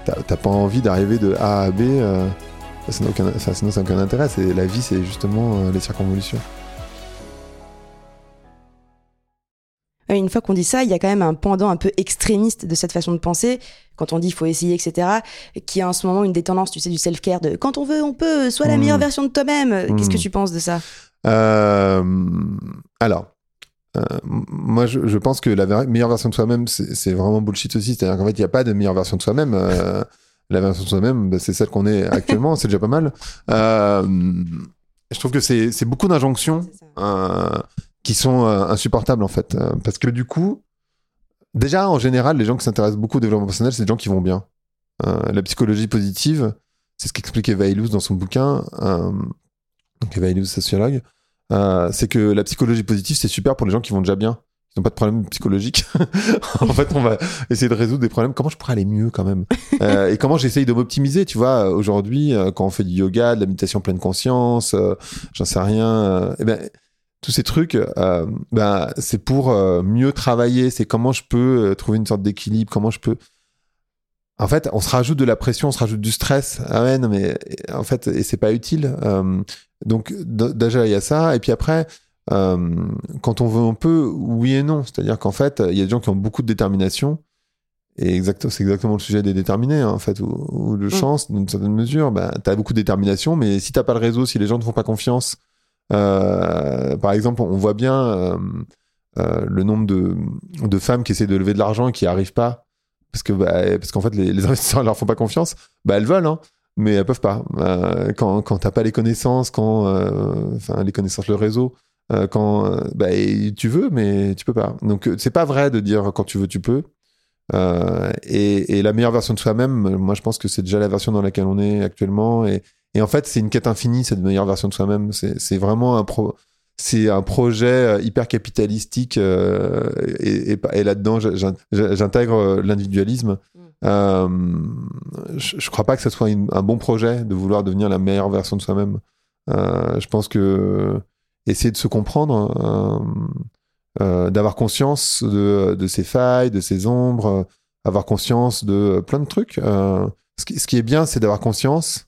t'as, pas envie d'arriver de A à B. Euh, ça n'a aucun, enfin, sinon, ça n'a aucun intérêt. C'est, la vie, c'est justement euh, les circonvolutions. Une fois qu'on dit ça, il y a quand même un pendant un peu extrémiste de cette façon de penser, quand on dit il faut essayer, etc., qui a en ce moment une des tendances, tu sais, du self-care, de quand on veut, on peut, sois la Mm. meilleure version de toi-même. Qu'est-ce que Mm. tu penses de ça? Euh, alors, euh, moi, je, je pense que la meilleure version de soi-même, c'est vraiment bullshit aussi. C'est-à-dire qu'en fait, il n'y a pas de meilleure version de soi-même. Euh, la version de soi-même, bah, c'est celle qu'on est actuellement. c'est déjà pas mal. Euh, je trouve que c'est beaucoup d'injonctions euh, qui sont euh, insupportables, en fait. Euh, parce que du coup, déjà, en général, les gens qui s'intéressent beaucoup au développement personnel, c'est des gens qui vont bien. Euh, la psychologie positive, c'est ce qu'explique Eva dans son bouquin. Euh, donc Eva sociologue. Euh, c'est que la psychologie positive, c'est super pour les gens qui vont déjà bien. Ils n'ont pas de problème psychologique. en fait, on va essayer de résoudre des problèmes. Comment je pourrais aller mieux quand même? Euh, Et comment j'essaye de m'optimiser Tu vois, aujourd'hui, quand on fait du yoga, de la méditation pleine conscience, j'en sais rien. eh ben, tous ces trucs, euh, ben, c'est pour euh, mieux travailler. C'est comment je peux euh, trouver une sorte d'équilibre. Comment je peux en fait, on se rajoute de la pression, on se rajoute du stress. Ah ouais, non, mais en fait, et c'est pas utile. Donc, déjà, il y a ça. Et puis après, quand on veut un peu, oui et non. C'est-à-dire qu'en fait, il y a des gens qui ont beaucoup de détermination. Et exact, c'est exactement le sujet des déterminés, hein, en fait, ou, ou de chance, d'une certaine mesure. Bah, t'as beaucoup de détermination, mais si t'as pas le réseau, si les gens ne font pas confiance, par exemple, on voit bien euh, euh, le nombre de, femmes qui essaient de lever de l'argent et qui arrivent pas. Bah, parce qu'en fait les, les investisseurs leur font pas confiance. Bah elles veulent hein mais elles peuvent pas. Euh, quand quand t'as pas les connaissances euh, les connaissances le réseau euh, quand euh, bah, tu veux mais tu peux pas. Donc euh, c'est pas vrai de dire quand tu veux tu peux. Euh, et, la meilleure version de soi-même moi je pense que c'est déjà la version dans laquelle on est actuellement et en fait c'est une quête infinie cette meilleure version de soi-même c'est vraiment un pro c'est un projet euh, hyper capitalistique euh, et, et, et là-dedans j'in- j'intègre euh, l'individualisme. Euh, je, je crois pas que ce soit une- un bon projet de vouloir devenir la meilleure version de soi-même. Euh, je pense que essayer de se comprendre, d'avoir conscience de, de ses failles, de ses ombres, avoir conscience de plein de trucs. ce, qui, ce qui est bien, c'est d'avoir conscience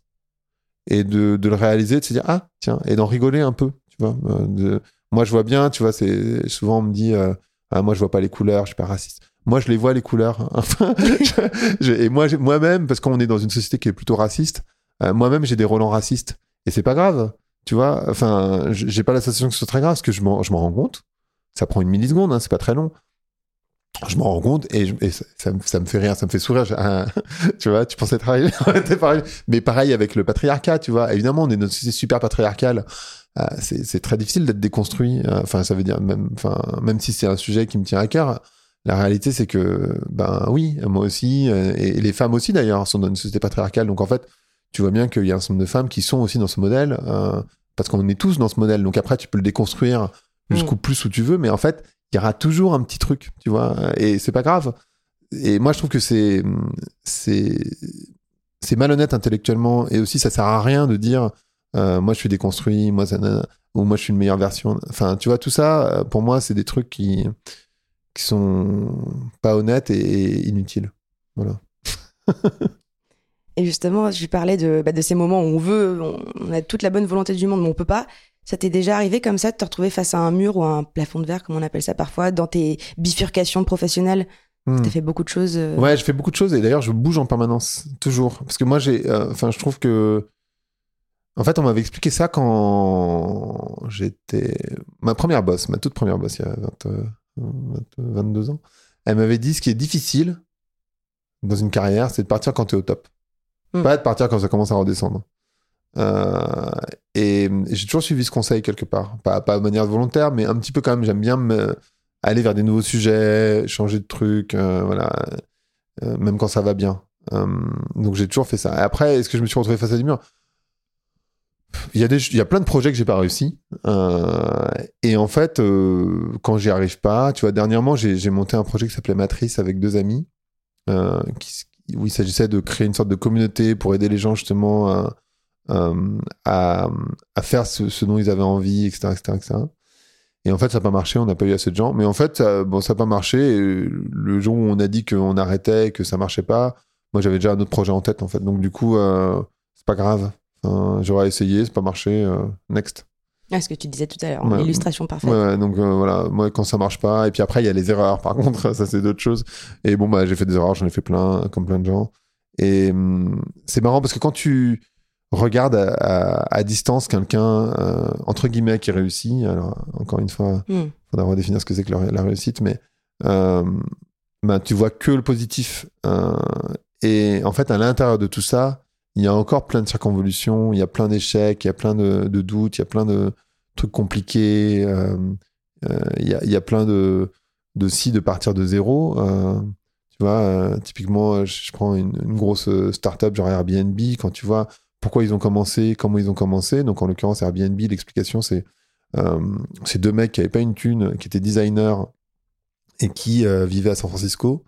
et de, de le réaliser, de se dire ah tiens, et d'en rigoler un peu, tu vois. euh, moi, je vois bien, tu vois, c'est souvent on me dit euh, ah moi je vois pas les couleurs, je suis pas raciste. Moi, je les vois les couleurs. Je- et moi, moi-même, parce qu'on est dans une société qui est plutôt raciste, euh, moi-même j'ai des relents racistes et c'est pas grave, tu vois. Enfin, j'ai pas la que ce soit très grave parce que je m'en je m'en rends compte. Ça prend une milliseconde, hein, c'est pas très long. Je m'en rends compte et, je- et ça, ça me, ça me fait rire, ça me fait sourire. Tu vois, tu pensais travailler, pareil. mais pareil avec le patriarcat, tu vois. Évidemment, on est dans une société super patriarcale. ah, c'est très difficile d'être déconstruit. Enfin, ça veut dire même, enfin, même si c'est un sujet qui me tient à cœur, la réalité c'est que, ben oui, moi aussi, et, les femmes aussi d'ailleurs, sont dans une société patriarcale. Donc en fait, tu vois bien qu'il y a un certain nombre de femmes qui sont aussi dans ce modèle, parce qu'on est tous dans ce modèle. Donc après, tu peux le déconstruire jusqu'au mm. plus où tu veux, mais en fait, il y aura toujours un petit truc, tu vois, et c'est pas grave. Et moi, je trouve que c'est c'est malhonnête intellectuellement, et aussi ça sert à rien de dire euh, moi je suis déconstruit, moi ou moi je suis une meilleure version. Enfin, tu vois, tout ça, euh, pour moi, c'est des trucs qui qui sont pas honnêtes et, inutiles. Voilà. et justement, je parlais de, bah, de ces moments où on veut, on, a toute la bonne volonté du monde, mais on peut pas. Ça t'est déjà arrivé comme ça de te retrouver face à un mur ou à un plafond de verre, comme on appelle ça parfois, dans tes bifurcations professionnelles? Hmm. Tu as fait beaucoup de choses. Euh, ouais, je fais beaucoup de choses et d'ailleurs je bouge en permanence, toujours. Parce que moi, j'ai, euh, enfin, je trouve que, en fait, on m'avait expliqué ça quand j'étais ma première boss, ma toute première boss, il y a 22 euh, ans. Elle m'avait dit ce qui est difficile dans une carrière, c'est de partir quand tu es au top, hmm. pas de partir quand ça commence à redescendre. Euh, et, j'ai toujours suivi ce conseil quelque part. Pas, pas de manière volontaire, mais un petit peu quand même. J'aime bien aller vers des nouveaux sujets, changer de trucs, euh, voilà, euh, même quand ça va bien. donc j'ai toujours fait ça. Et après, est-ce que je me suis retrouvé face à des murs? Il y, a il y a plein de projets que j'ai pas réussi. et en fait, quand j'y arrive pas, tu vois, dernièrement, j'ai monté un projet qui s'appelait Matrice avec deux amis, où il s'agissait de créer une sorte de communauté pour aider les gens justement à, euh, à, à, faire ce, ce, dont ils avaient envie, etc. etc., etc. Et en fait, ça n'a pas marché, on n'a pas eu assez de gens. Mais en fait, ça, bon, ça n'a pas marché. le jour où on a dit qu'on arrêtait, que ça marchait pas, moi j'avais déjà un autre projet en tête, en fait. Donc du coup, euh, c'est pas grave. J'aurais essayé, c'est pas marché. Euh, next. Ah, ce que tu disais tout à l'heure, illustration parfaite. Ouais, donc euh, voilà, moi quand ça marche pas, et puis après il y a les erreurs, par contre, ça c'est d'autres choses. Et bon, bah j'ai fait des erreurs, j'en ai fait plein, comme plein de gens. Et hum, c'est marrant parce que quand tu, regarde à, distance quelqu'un, euh, entre guillemets, qui réussit. Alors, encore une fois, il hmm. faudra redéfinir ce que c'est que la, réussite, mais euh, ben, tu vois que le positif. Euh, et en fait, à l'intérieur de tout ça, il y a encore plein de circonvolutions, il y a plein d'échecs, il y a plein de, doutes, il y a plein de trucs compliqués, il, y a, plein de, de si de partir de zéro. tu vois, typiquement, je, prends une, une grosse startup genre Airbnb, quand tu vois pourquoi ils ont commencé, comment ils ont commencé. Donc en l'occurrence Airbnb, l'explication c'est euh, ces deux mecs qui n'avaient pas une thune, qui étaient designers et qui euh, vivaient à San Francisco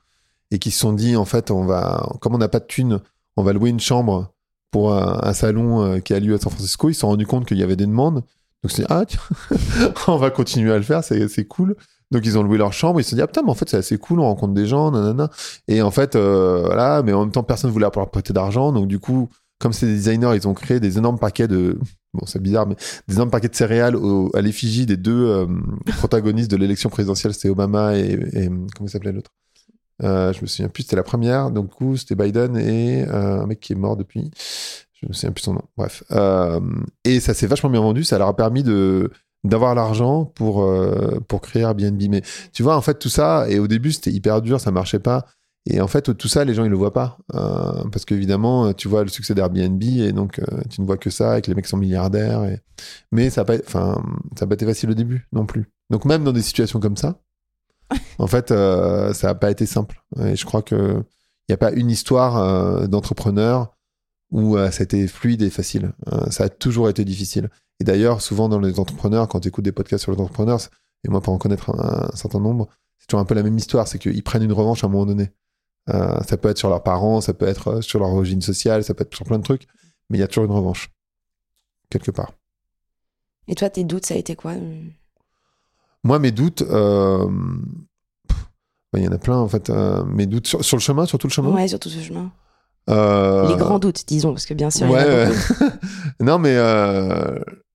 et qui se sont dit en fait on va, comme on n'a pas de thune, on va louer une chambre pour un, salon euh, qui a lieu à San Francisco. Ils se sont rendus compte qu'il y avait des demandes. Donc c'est ah tiens, on va continuer à le faire, c'est cool. Donc ils ont loué leur chambre, ils se sont dit ah putain mais en fait c'est assez cool, on rencontre des gens, nanana. Et en fait voilà, mais en même temps personne voulait leur prêter d'argent, donc du coup comme c'est des designers, ils ont créé des énormes paquets de, bon c'est bizarre, mais des énormes paquets de céréales à l'effigie des deux euh, protagonistes de l'élection présidentielle, c'était Obama et, comment s'appelait l'autre? Euh, Je me souviens plus, c'était la première, donc coup c'était Biden et euh, un mec qui est mort depuis, je me souviens plus son nom. Bref, et ça s'est vachement bien vendu, ça leur a permis de d'avoir l'argent pour pour créer Airbnb. Mais tu vois, en fait tout ça, et au début c'était hyper dur, ça marchait pas. Et en fait, tout ça, les gens, ils le voient pas. Euh, parce qu'évidemment, tu vois le succès d'Airbnb et donc euh, tu ne vois que ça et que les mecs sont milliardaires. Et... Mais ça n'a pas, enfin, ça pas été facile au début non plus. Donc même dans des situations comme ça, en fait, euh, ça n'a pas été simple. Et je crois qu'il n'y a pas une histoire d'entrepreneur où ça a été fluide et facile. ça a toujours été difficile. Et d'ailleurs, souvent dans les entrepreneurs, quand tu écoutes des podcasts sur les entrepreneurs, et moi pour en connaître un certain nombre, c'est toujours un peu la même histoire, c'est qu'ils prennent une revanche à un moment donné. Euh, ça peut être sur leurs parents, ça peut être euh, sur leur origine sociale, ça peut être sur plein de trucs, mais il y a toujours une revanche, quelque part. Et toi, tes doutes, ça a été quoi euh? Moi, mes doutes, bah, il y en a plein en fait. mes doutes sur, le chemin, sur tout le chemin Ouais, sur tout ce chemin. Les grands doutes, disons, parce que bien sûr, il y en a beaucoup. non, mais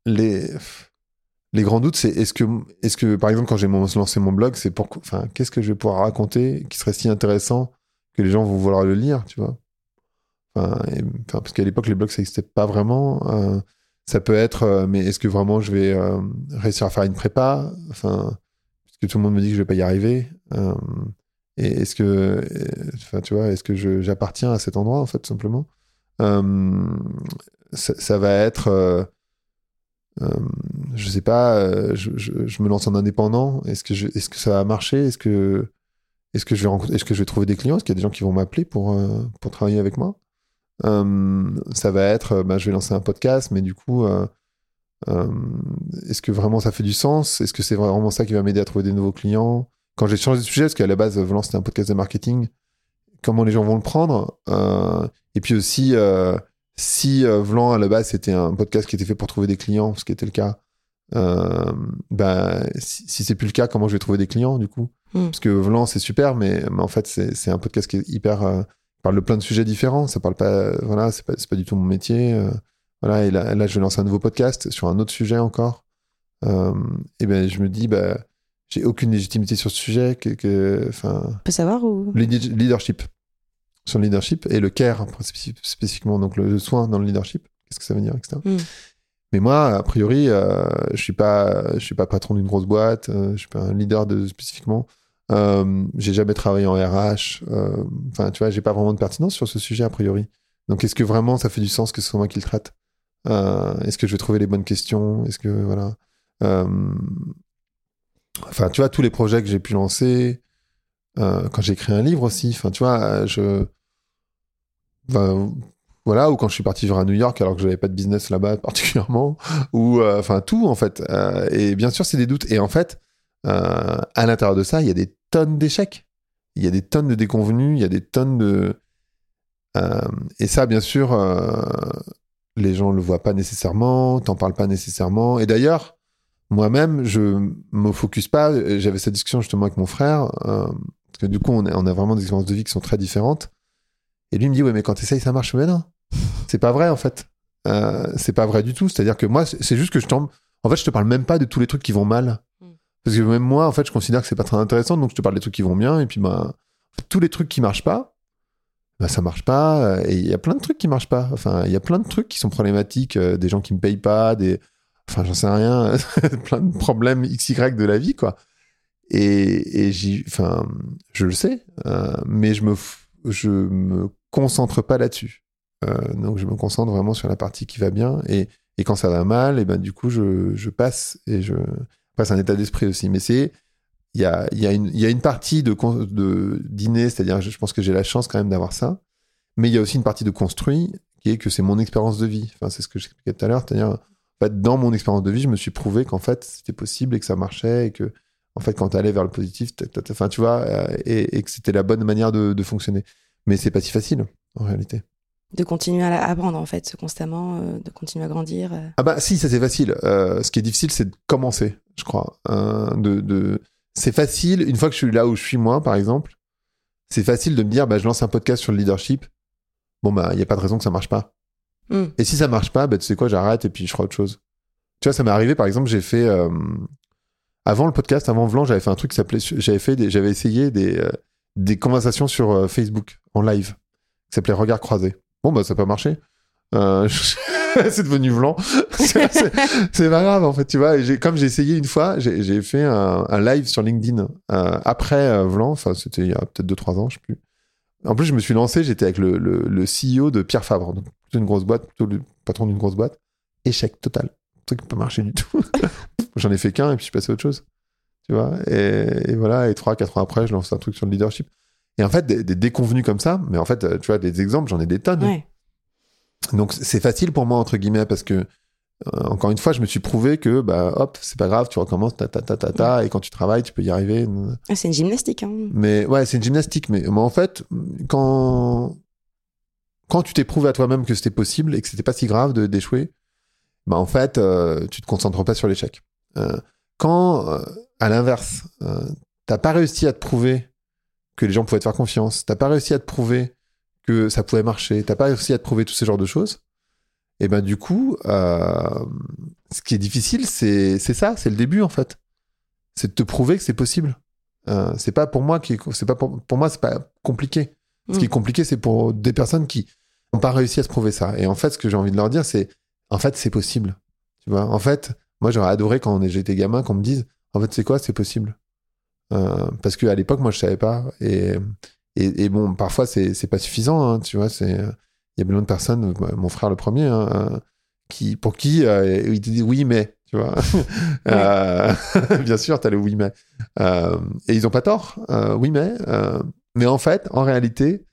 les les grands doutes, c'est est-ce que, est-ce que, par exemple, quand j'ai lancé mon blog, c'est pour, enfin, qu'est-ce que je vais pouvoir raconter qui serait si intéressant que les gens vont vouloir le lire, tu vois. Enfin, parce qu'à l'époque, les blogs, ça n'existait pas vraiment. Euh, ça peut être, euh, mais est-ce que vraiment je vais euh, réussir à faire une prépa? Enfin, puisque tout le monde me dit que je vais pas y arriver. et est-ce que, enfin, tu vois, est-ce que j'appartiens à cet endroit, en fait, simplement? Ça, va être je sais pas, je, me lance en indépendant. Est-ce que, je, est-ce que ça va marcher? Est-ce que, est-ce que je vais trouver des clients? Est-ce qu'il y a des gens qui vont m'appeler pour, euh, travailler avec moi? Euh, Ça va être, bah, je vais lancer un podcast, mais du coup, euh, est-ce que vraiment ça fait du sens? Est-ce que c'est vraiment ça qui va m'aider à trouver des nouveaux clients? Quand j'ai changé de sujet, parce qu'à la base, Volant, c'était un podcast de marketing, comment les gens vont le prendre? Et puis aussi, si euh, Vlan à la base c'était un podcast qui était fait pour trouver des clients, ce qui était le cas, euh, bah, si, si c'est plus le cas, comment je vais trouver des clients du coup? Mm. Parce que Vlan c'est super, mais, mais en fait c'est un podcast qui est hyper euh, parle de plein de sujets différents. Ça parle pas, voilà, c'est pas pas du tout mon métier. euh, voilà, et là, là je vais lancer un nouveau podcast sur un autre sujet encore. Euh, et ben je me dis bah j'ai aucune légitimité sur ce sujet que que On peut savoir ou? le lead- leadership. Sur le leadership et le care spécif- spécifiquement, donc le soin dans le leadership. Qu'est-ce que ça veut dire, etc. Mm. Mais moi, a priori, euh, je suis pas, je suis pas patron d'une grosse boîte, euh, je suis pas un leader de spécifiquement. Euh, j'ai jamais travaillé en RH. euh, Enfin, tu vois, j'ai pas vraiment de pertinence sur ce sujet a priori. Donc, est-ce que vraiment ça fait du sens que ce soit moi qui le traite? Euh, Est-ce que je vais trouver les bonnes questions? Est-ce que voilà Enfin, tu vois, tous les projets que j'ai pu lancer, quand j'ai écrit un livre aussi, enfin, tu vois, je. Ben, voilà, ou quand je suis parti vivre à New York alors que j'avais pas de business là-bas particulièrement, ou euh, enfin tout en fait. Euh, et bien sûr, c'est des doutes. Et en fait, euh, à l'intérieur de ça, il y a des tonnes d'échecs, il y a des tonnes de déconvenus, il y a des tonnes de. Et ça, bien sûr, les gens le voient pas nécessairement, t'en parles pas nécessairement. Et d'ailleurs, moi-même, je me focus pas. J'avais cette discussion justement avec mon frère, parce que du coup, on a, vraiment des expériences de vie qui sont très différentes. Et lui me dit, ouais, mais quand t'essayes, ça marche. Mais c'est pas vrai en fait. Euh, c'est pas vrai du tout. C'est-à-dire que moi, c'est juste que je tombe. En fait, je te parle même pas de tous les trucs qui vont mal. Mm. Parce que même moi, en fait, je considère que c'est pas très intéressant. Donc, je te parle des trucs qui vont bien. Et puis, bah, tous les trucs qui marchent pas, bah, ça marche pas. euh, Et il y a plein de trucs qui marchent pas. Enfin, il y a plein de trucs qui sont problématiques. euh, des gens qui me payent pas, des. Enfin, j'en sais rien. plein de problèmes XY de la vie, quoi. Et, et j'y. Enfin, je le sais. euh, mais je me, f- je me concentre pas là-dessus. Euh, donc, je me concentre vraiment sur la partie qui va bien. Et, et quand ça va mal, et ben, du coup, je, passe. Et je. C'est un état d'esprit aussi. Mais c'est. Il y a, y, a y a une partie de, de dîner, c'est-à-dire, je, je pense que j'ai la chance quand même d'avoir ça. Mais il y a aussi une partie de construit qui est que c'est mon expérience de vie. Enfin, c'est ce que j'expliquais tout à l'heure. C'est-à-dire, en fait, dans mon expérience de vie, je me suis prouvé qu'en fait, c'était possible et que ça marchait et que, en fait, quand tu allais vers le positif, enfin, tu vois, euh, et, et que c'était la bonne manière de, de fonctionner. Mais c'est pas si facile, en réalité. De continuer à apprendre en fait constamment, euh, de continuer à grandir. euh. Ah bah si, ça c'est facile. Euh, ce qui est difficile, c'est de commencer, je crois. Euh, de, de... C'est facile, une fois que je suis là où je suis moi, par exemple, c'est facile de me dire, bah, je lance un podcast sur le leadership. Bon, bah, il n'y a pas de raison que ça marche pas. Mm. Et si ça marche pas, bah, tu sais quoi, j'arrête et puis je ferai autre chose. Tu vois, ça m'est arrivé, par exemple, j'ai fait... euh, Avant le podcast, avant Vlan, j'avais fait un truc qui s'appelait... J'avais fait des... j'avais essayé des, euh, des conversations sur Facebook, en live, qui s'appelait Regard croisé. Bon, bah, ça n'a pas marché. Euh, c'est devenu Vlan. c'est pas grave, en fait, tu vois. Comme j'ai essayé une fois, j'ai fait un, live sur LinkedIn euh, après euh, Vlan, enfin, c'était il y a peut-être 2-3 ans, je sais plus. En plus, je me suis lancé, j'étais avec le, le, le CEO de Pierre Fabre, donc plutôt une grosse boîte, plutôt le patron d'une grosse boîte. Échec total. Un truc qui peut marcher du tout. J'en ai fait qu'un et puis je suis passé à autre chose. Tu vois? Et, et voilà, et 3-4 ans après, je lance un truc sur le leadership. Et en fait, des, des déconvenus comme ça, mais en fait, euh, tu vois, des exemples, j'en ai des tonnes. Ouais. Donc c'est facile pour moi entre guillemets parce que euh, encore une fois, je me suis prouvé que bah hop, c'est pas grave, tu recommences ta ta ta ta ta et quand tu travailles, tu peux y arriver. Ah, c'est une gymnastique. Hein. Mais ouais, c'est une gymnastique mais, mais en fait, quand quand tu t'es prouvé à toi-même que c'était possible et que c'était pas si grave d'échouer, bah en fait, euh, tu te concentres pas sur l'échec. Euh, quand à l'inverse, t'as pas réussi à te prouver que les gens pouvaient te faire confiance, t'as pas réussi à te prouver que ça pouvait marcher, t'as pas réussi à te prouver tous ces genres de choses, et ben du coup, euh, ce qui est difficile, c'est c'est ça, c'est le début en fait, c'est de te prouver que c'est possible. Euh, c'est pas pour moi qui, est- c'est pas pour, pour moi, c'est pas compliqué. Ce qui est Mm. compliqué, c'est pour des personnes qui n'ont pas réussi à se prouver ça. Et en fait, ce que j'ai envie de leur dire, c'est en fait, c'est possible. Tu vois, en fait, moi, j'aurais adoré quand j'étais gamin qu'on me dise en fait, c'est quoi, c'est possible? Euh, parce qu'à l'époque, moi, je savais pas. Et, et, et bon, parfois, c'est pas suffisant. hein, tu vois, c'est il y a plein de personnes, mon frère le premier, hein, euh, qui, pour qui il te dit oui, mais, tu vois. bien sûr, tu as le oui, mais. et ils ont pas tort, oui, mais. mais en fait, en réalité,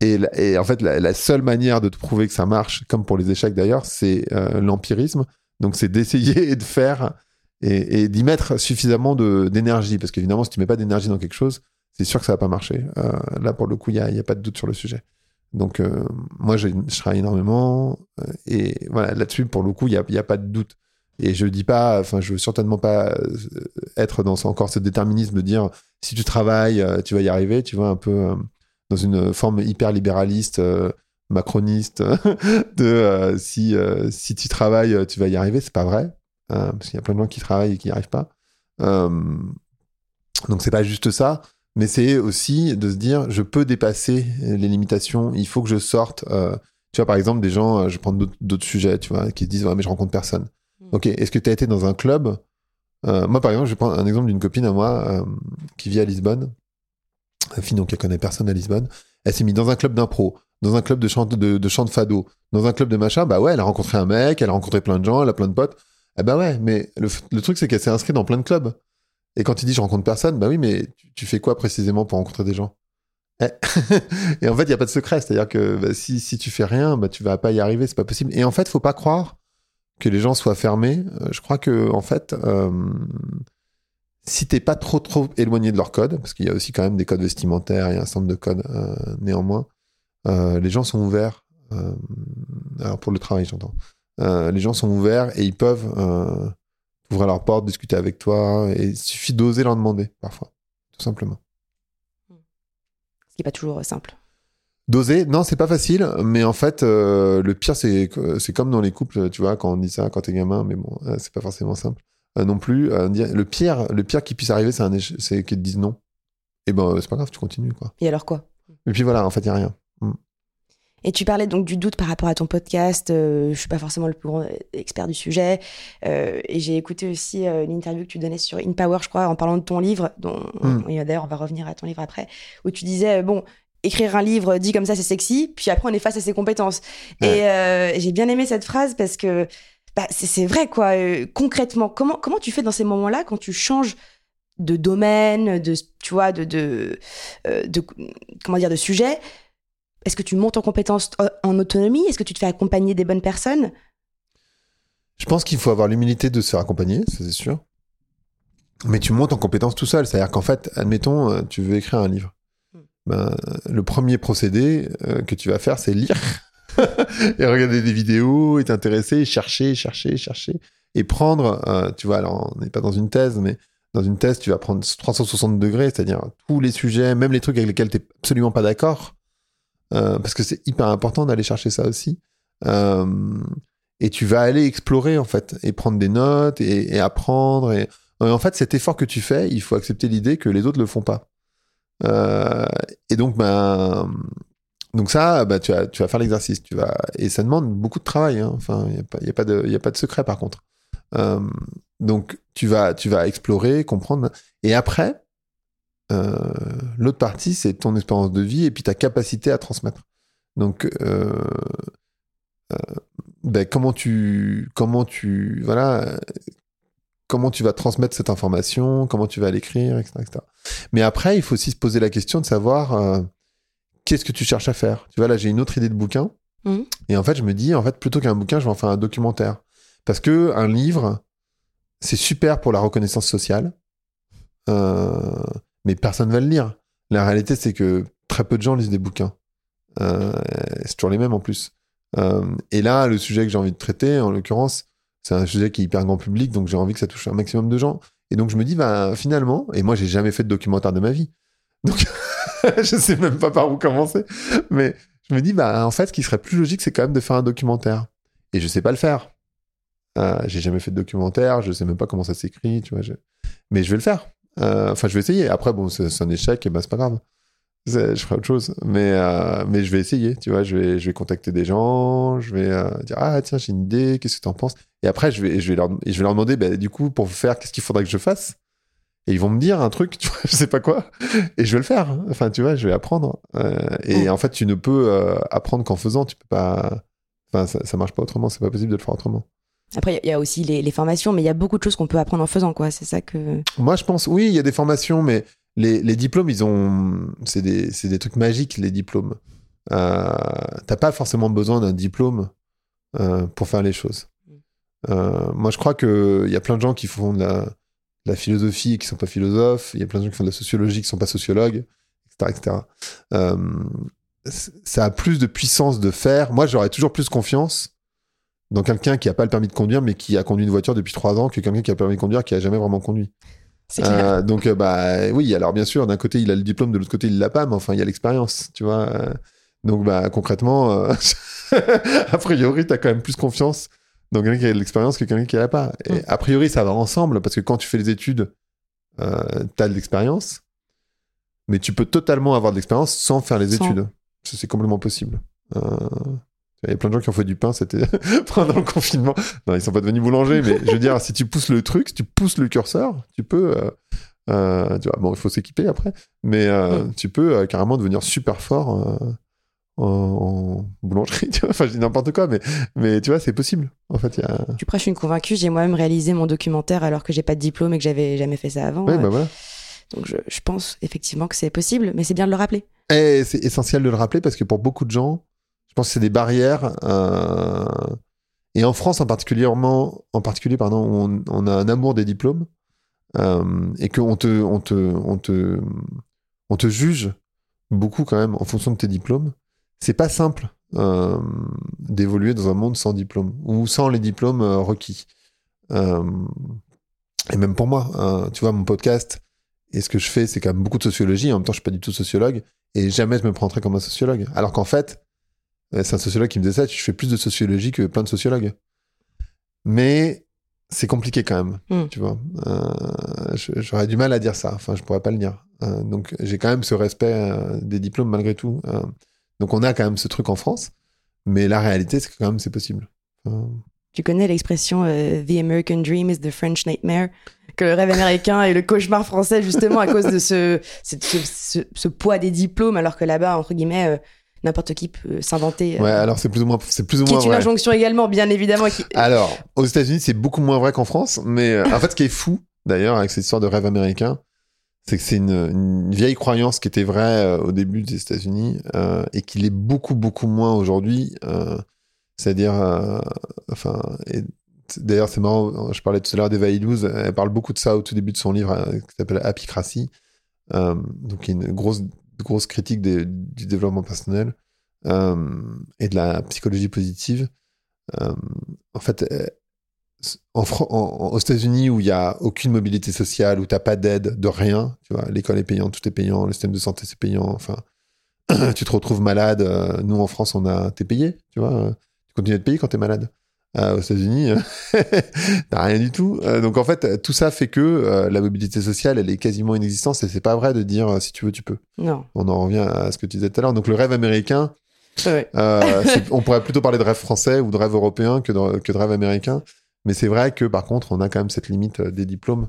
et, en fait, la, seule manière de te prouver que ça marche, comme pour les échecs d'ailleurs, c'est l'empirisme. Donc, c'est d'essayer de faire et, d'y mettre suffisamment d'énergie. Parce qu'évidemment, si tu mets pas d'énergie dans quelque chose, c'est sûr que ça va pas marcher. Euh, là, pour le coup, il n'y a, a, pas de doute sur le sujet. Donc, euh, moi, je, travaille énormément. Euh, et voilà, là-dessus, pour le coup, il n'y a, y a, pas de doute. Et je dis pas, enfin, je veux certainement pas être dans encore ce déterminisme de dire si tu travailles, tu vas y arriver. Tu vois, un peu dans une forme hyper libéraliste, macroniste, de si, si tu travailles, tu vas y arriver. C'est pas vrai. Parce qu'il y a plein de gens qui travaillent et qui n'y arrivent pas. donc, c'est pas juste ça mais c'est aussi de se dire je peux dépasser les limitations. Il faut que je sorte euh, tu vois par exemple des gens euh, je prends d'autres sujets tu vois qui se disent ouais mais je rencontre personne. Mm. ok est-ce que tu as été dans un club euh, moi par exemple je vais prendre un exemple d'une copine à moi qui vit à Lisbonne. Une fille donc elle connaît personne à Lisbonne. Elle s'est mise dans un club d'impro dans un club de chant de, de chant de fado dans un club de machin. Bah ouais elle a rencontré un mec elle a rencontré plein de gens elle a plein de potes eh bah ouais mais le, truc c'est qu'elle s'est inscrite dans plein de clubs et quand il dit je rencontre personne, bah oui, mais tu, fais quoi précisément pour rencontrer des gens? Eh. Et en fait, il n'y a pas de secret. C'est-à-dire que bah, si, si tu fais rien, bah, tu vas pas y arriver, c'est pas possible. Et en fait, faut pas croire que les gens soient fermés. Euh, je crois que, en fait, euh, si t'es pas trop trop éloigné de leur code, parce qu'il y a aussi quand même des codes vestimentaires, il y a un certain nombre de codes euh, néanmoins, euh, les gens sont ouverts. Alors pour le travail, j'entends. Les gens sont ouverts et ils peuvent ouvrir leur porte, discuter avec toi. Et il suffit d'oser leur demander, parfois, tout simplement. Ce qui n'est pas toujours simple. D'oser, non, c'est pas facile, mais en fait, euh, le pire, c'est c'est comme dans les couples, tu vois, quand on dit ça quand t'es gamin, mais bon, euh, c'est pas forcément simple euh, non plus. le pire, le pire qui puisse arriver, c'est c'est qu'ils te disent non. Et ben, c'est pas grave, tu continues, quoi. Et alors quoi? Et puis voilà, en fait, il y a rien. Et tu parlais donc du doute par rapport à ton podcast. Euh, je suis pas forcément le plus grand expert du sujet. Euh, et j'ai écouté aussi euh, l'interview que tu donnais sur InPower, je crois, en parlant de ton livre. Dont, hmm. D'ailleurs, on va revenir à ton livre après, où tu disais bon, écrire un livre dit comme ça, c'est sexy. Puis après, on est face à ses compétences. Et j'ai bien aimé cette phrase parce que bah, c'est vrai, quoi. concrètement, comment, comment tu fais dans ces moments-là quand tu changes de domaine, de, tu vois, de, de, de comment dire, de sujet est-ce que tu montes en compétence euh, en autonomie? Est-ce que tu te fais accompagner des bonnes personnes? Je pense qu'il faut avoir l'humilité de se faire accompagner, ça c'est sûr. Mais tu montes en compétence tout seul. C'est-à-dire qu'en fait, admettons, euh, tu veux écrire un livre. Hmm. Ben, le premier procédé euh, que tu vas faire, c'est lire et regarder des vidéos et t'intéresser, chercher, chercher, chercher et prendre, tu vois, alors on n'est pas dans une thèse, mais dans une thèse, tu vas prendre 360 degrés, c'est-à-dire tous les sujets, même les trucs avec lesquels tu n'es absolument pas d'accord, euh, parce que c'est hyper important d'aller chercher ça aussi. Euh, et tu vas aller explorer en fait et prendre des notes et, apprendre. Et en fait, cet effort que tu fais, il faut accepter l'idée que les autres le font pas. Euh, et donc, ben, donc ça, bah, tu, vas, tu vas faire l'exercice. Tu vas et ça demande beaucoup de travail. Hein. Enfin, il n'y a, pas, a, de, a pas de secret par contre. donc, tu vas, tu vas explorer, comprendre. Et après, l'autre partie, c'est ton expérience de vie et puis ta capacité à transmettre. Donc, euh, euh, ben, comment tu, comment tu, voilà, comment tu vas transmettre cette information, comment tu vas l'écrire, etc., Mais après, il faut aussi se poser la question de savoir qu'est-ce que tu cherches à faire. Tu vois, là, j'ai une autre idée de bouquin. Mmh. Et en fait, je me dis, en fait, plutôt qu'un bouquin, je vais en faire un documentaire. Parce que un livre, c'est super pour la reconnaissance sociale. Euh, mais personne ne va le lire. La réalité, c'est que très peu de gens lisent des bouquins. Euh, c'est toujours les mêmes en plus. Euh, et là, le sujet que j'ai envie de traiter, en l'occurrence, c'est un sujet qui est hyper grand public, donc j'ai envie que ça touche un maximum de gens. Et donc je me dis, bah, finalement, et moi j'ai jamais fait de documentaire de ma vie, donc je sais même pas par où commencer, mais je me dis, bah, en fait, ce qui serait plus logique, c'est quand même de faire un documentaire. Et je sais pas le faire. Euh, j'ai jamais fait de documentaire, je sais même pas comment ça s'écrit, tu vois. Mais je vais le faire. Euh, enfin, je vais essayer. Après, bon, c'est un échec, et ben c'est pas grave. Je ferai autre chose. Mais, euh, mais je vais essayer, tu vois. Je vais, je vais contacter des gens, je vais euh, dire Ah, tiens, j'ai une idée, qu'est-ce que tu en penses? Et après, je vais, je vais, leur, je vais leur demander bah, Du coup, pour faire, qu'est-ce qu'il faudrait que je fasse? Et ils vont me dire un truc, tu vois, je sais pas quoi. Et je vais le faire. Enfin, tu vois, je vais apprendre. et mm. en fait, tu ne peux apprendre qu'en faisant. Tu peux pas. Enfin, ça, ça marche pas autrement, c'est pas possible de le faire autrement. Après, il y a aussi les, formations, mais il y a beaucoup de choses qu'on peut apprendre en faisant, quoi. C'est ça que. Moi, je pense, oui, il y a des formations, mais les, diplômes, ils ont. C'est des, trucs magiques, les diplômes. Euh, T'as pas forcément besoin d'un diplôme euh, pour faire les choses. Euh, moi, je crois qu'il y a plein de gens qui font de la, philosophie et qui sont pas philosophes. Il y a plein de gens qui font de la sociologie qui sont pas sociologues, etc. etc. Euh, ça a plus de puissance de faire. Moi, j'aurais toujours plus confiance dans quelqu'un qui a pas le permis de conduire, mais qui a conduit une voiture depuis trois ans, que quelqu'un qui a le permis de conduire, qui a jamais vraiment conduit. Euh, donc, euh, bah oui, alors bien sûr, d'un côté, il a le diplôme, de l'autre côté, il l'a pas, mais enfin, il y a l'expérience, tu vois. Euh, donc, bah, concrètement, euh, a priori, t'as quand même plus confiance dans quelqu'un qui a de l'expérience que quelqu'un qui l'a pas. Et a priori, ça va ensemble, parce que quand tu fais les études, euh, t'as de l'expérience, mais tu peux totalement avoir de l'expérience sans faire les Sans. études. C'est complètement possible. Euh, Il y a plein de gens qui ont fait du pain c'était pendant le confinement. Non, ils sont pas devenus boulangers, mais je veux dire, si tu pousses le truc, si tu pousses le curseur, tu peux. euh, euh, tu vois, bon, il faut s'équiper après, mais euh, tu peux carrément devenir super fort en, en boulangerie. Tu vois enfin, je dis n'importe quoi, mais, mais tu vois, c'est possible. En fait, y a. Tu prêches une convaincue. J'ai moi-même réalisé mon documentaire alors que j'ai pas de diplôme et que j'avais jamais fait ça avant. Ouais, bah voilà. Donc je, je pense effectivement que c'est possible, mais c'est bien de le rappeler. Et c'est essentiel de le rappeler parce que pour beaucoup de gens, pense que c'est des barrières. euh, Et en France, en, particulièrement, en particulier, pardon, on, a un amour des diplômes euh, et qu'on te, on te, on te, on te juge beaucoup quand même en fonction de tes diplômes. C'est pas simple euh, d'évoluer dans un monde sans diplôme ou sans les diplômes euh, requis. Euh, et même pour moi, hein, tu vois, mon podcast et ce que je fais, c'est quand même beaucoup de sociologie. En même temps, je suis pas du tout sociologue et jamais je me prendrais comme un sociologue. Alors qu'en fait, c'est un sociologue qui me disait ça, je fais plus de sociologie que plein de sociologues. Mais c'est compliqué quand même, Mm. tu vois. Euh, J'aurais du mal à dire ça, enfin, je pourrais pas le dire. Euh, donc, j'ai quand même ce respect euh, des diplômes malgré tout. Donc, on a quand même ce truc en France, mais la réalité, c'est que quand même, c'est possible. Tu connais l'expression The American Dream is the French Nightmare Que le rêve américain est le cauchemar français, justement, à cause de ce, ce, ce- ce- ce poids des diplômes, alors que là-bas, entre guillemets, n'importe qui peut s'inventer. euh, ouais, alors c'est plus ou moins, c'est plus ou qui moins est une vrai. injonction également, bien évidemment. Qui... Alors, aux États-Unis, c'est beaucoup moins vrai qu'en France, mais euh, en fait, ce qui est fou, d'ailleurs, avec cette histoire de rêve américain, c'est que c'est une, une vieille croyance qui était vraie euh, au début des États-Unis euh, et qui l'est beaucoup, beaucoup moins aujourd'hui. euh, C'est-à-dire, enfin, d'ailleurs, c'est marrant, je parlais tout à l'heure d'Eva Illouz, elle parle beaucoup de ça au tout début de son livre qui s'appelle euh, donc il y a une grosse, grosse critique des- du développement personnel euh, et de la psychologie positive. Euh, en fait, euh, en, aux États-Unis où il y a aucune mobilité sociale, où t'as pas d'aide, de rien, tu vois, l'école est payante, tout est payant, le système de santé c'est payant, enfin, tu te retrouves malade. nous en France, on a, t'es payé, tu vois, tu continues à être payé quand t'es malade. Euh, aux États-Unis, euh, t'as rien du tout. Euh, donc en fait, tout ça fait que euh, la mobilité sociale, elle est quasiment inexistante et c'est pas vrai de dire euh, si tu veux, tu peux. Non. On en revient à ce que tu disais tout à l'heure. Donc le rêve américain, Ouais. euh, on pourrait plutôt parler de rêve français ou de rêve européen que de, que de rêve américain. Mais c'est vrai que par contre, on a quand même cette limite euh, des diplômes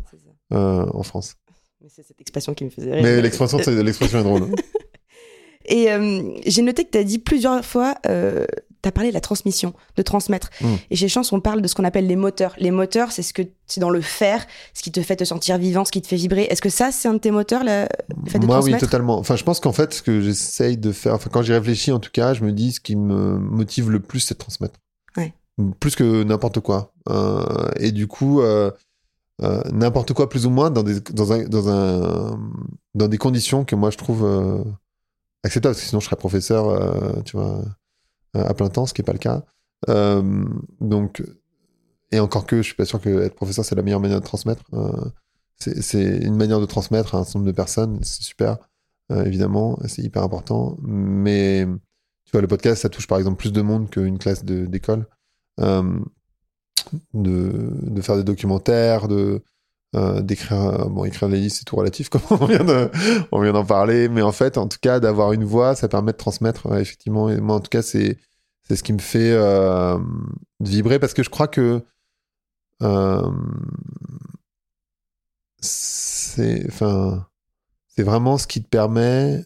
euh, en France. Mais c'est cette expression qui me faisait rire. Mais l'expression, c'est- l'expression est drôle. Et euh, j'ai noté que tu as dit plusieurs fois, euh, as parlé de la transmission, de transmettre. Mm. Et chez Chance, on parle de ce qu'on appelle les moteurs. Les moteurs, c'est ce que c'est dans le faire, ce qui te fait te sentir vivant, ce qui te fait vibrer. Est-ce que ça, c'est un de tes moteurs, là, le fait de Moi, oui, totalement. Enfin, je pense qu'en fait, ce que j'essaye de faire, enfin, quand j'y réfléchis, en tout cas, je me dis ce qui me motive le plus, c'est de transmettre. Ouais. Plus que n'importe quoi. Euh, et du coup, euh, euh, n'importe quoi, plus ou moins, dans des, dans, un, dans, un, dans des conditions que moi, je trouve acceptables. Parce que sinon, je serais professeur, tu vois, à plein temps, ce qui n'est pas le cas. Euh, donc, et encore que, je suis pas sûr que être professeur, c'est la meilleure manière de transmettre. Euh, c'est une manière de transmettre à un certain nombre de personnes, c'est super, euh, évidemment, c'est hyper important. Mais tu vois, le podcast, ça touche par exemple plus de monde qu'une classe d'école. Euh, de faire des documentaires, de euh, d'écrire, euh, bon, écrire des livres, c'est tout relatif, comme on vient vient d'en parler. Mais en fait, en tout cas, d'avoir une voix, ça permet de transmettre, euh, effectivement. Et moi, en tout cas, c'est ce qui me fait vibrer parce que je crois que c'est enfin c'est vraiment ce qui te permet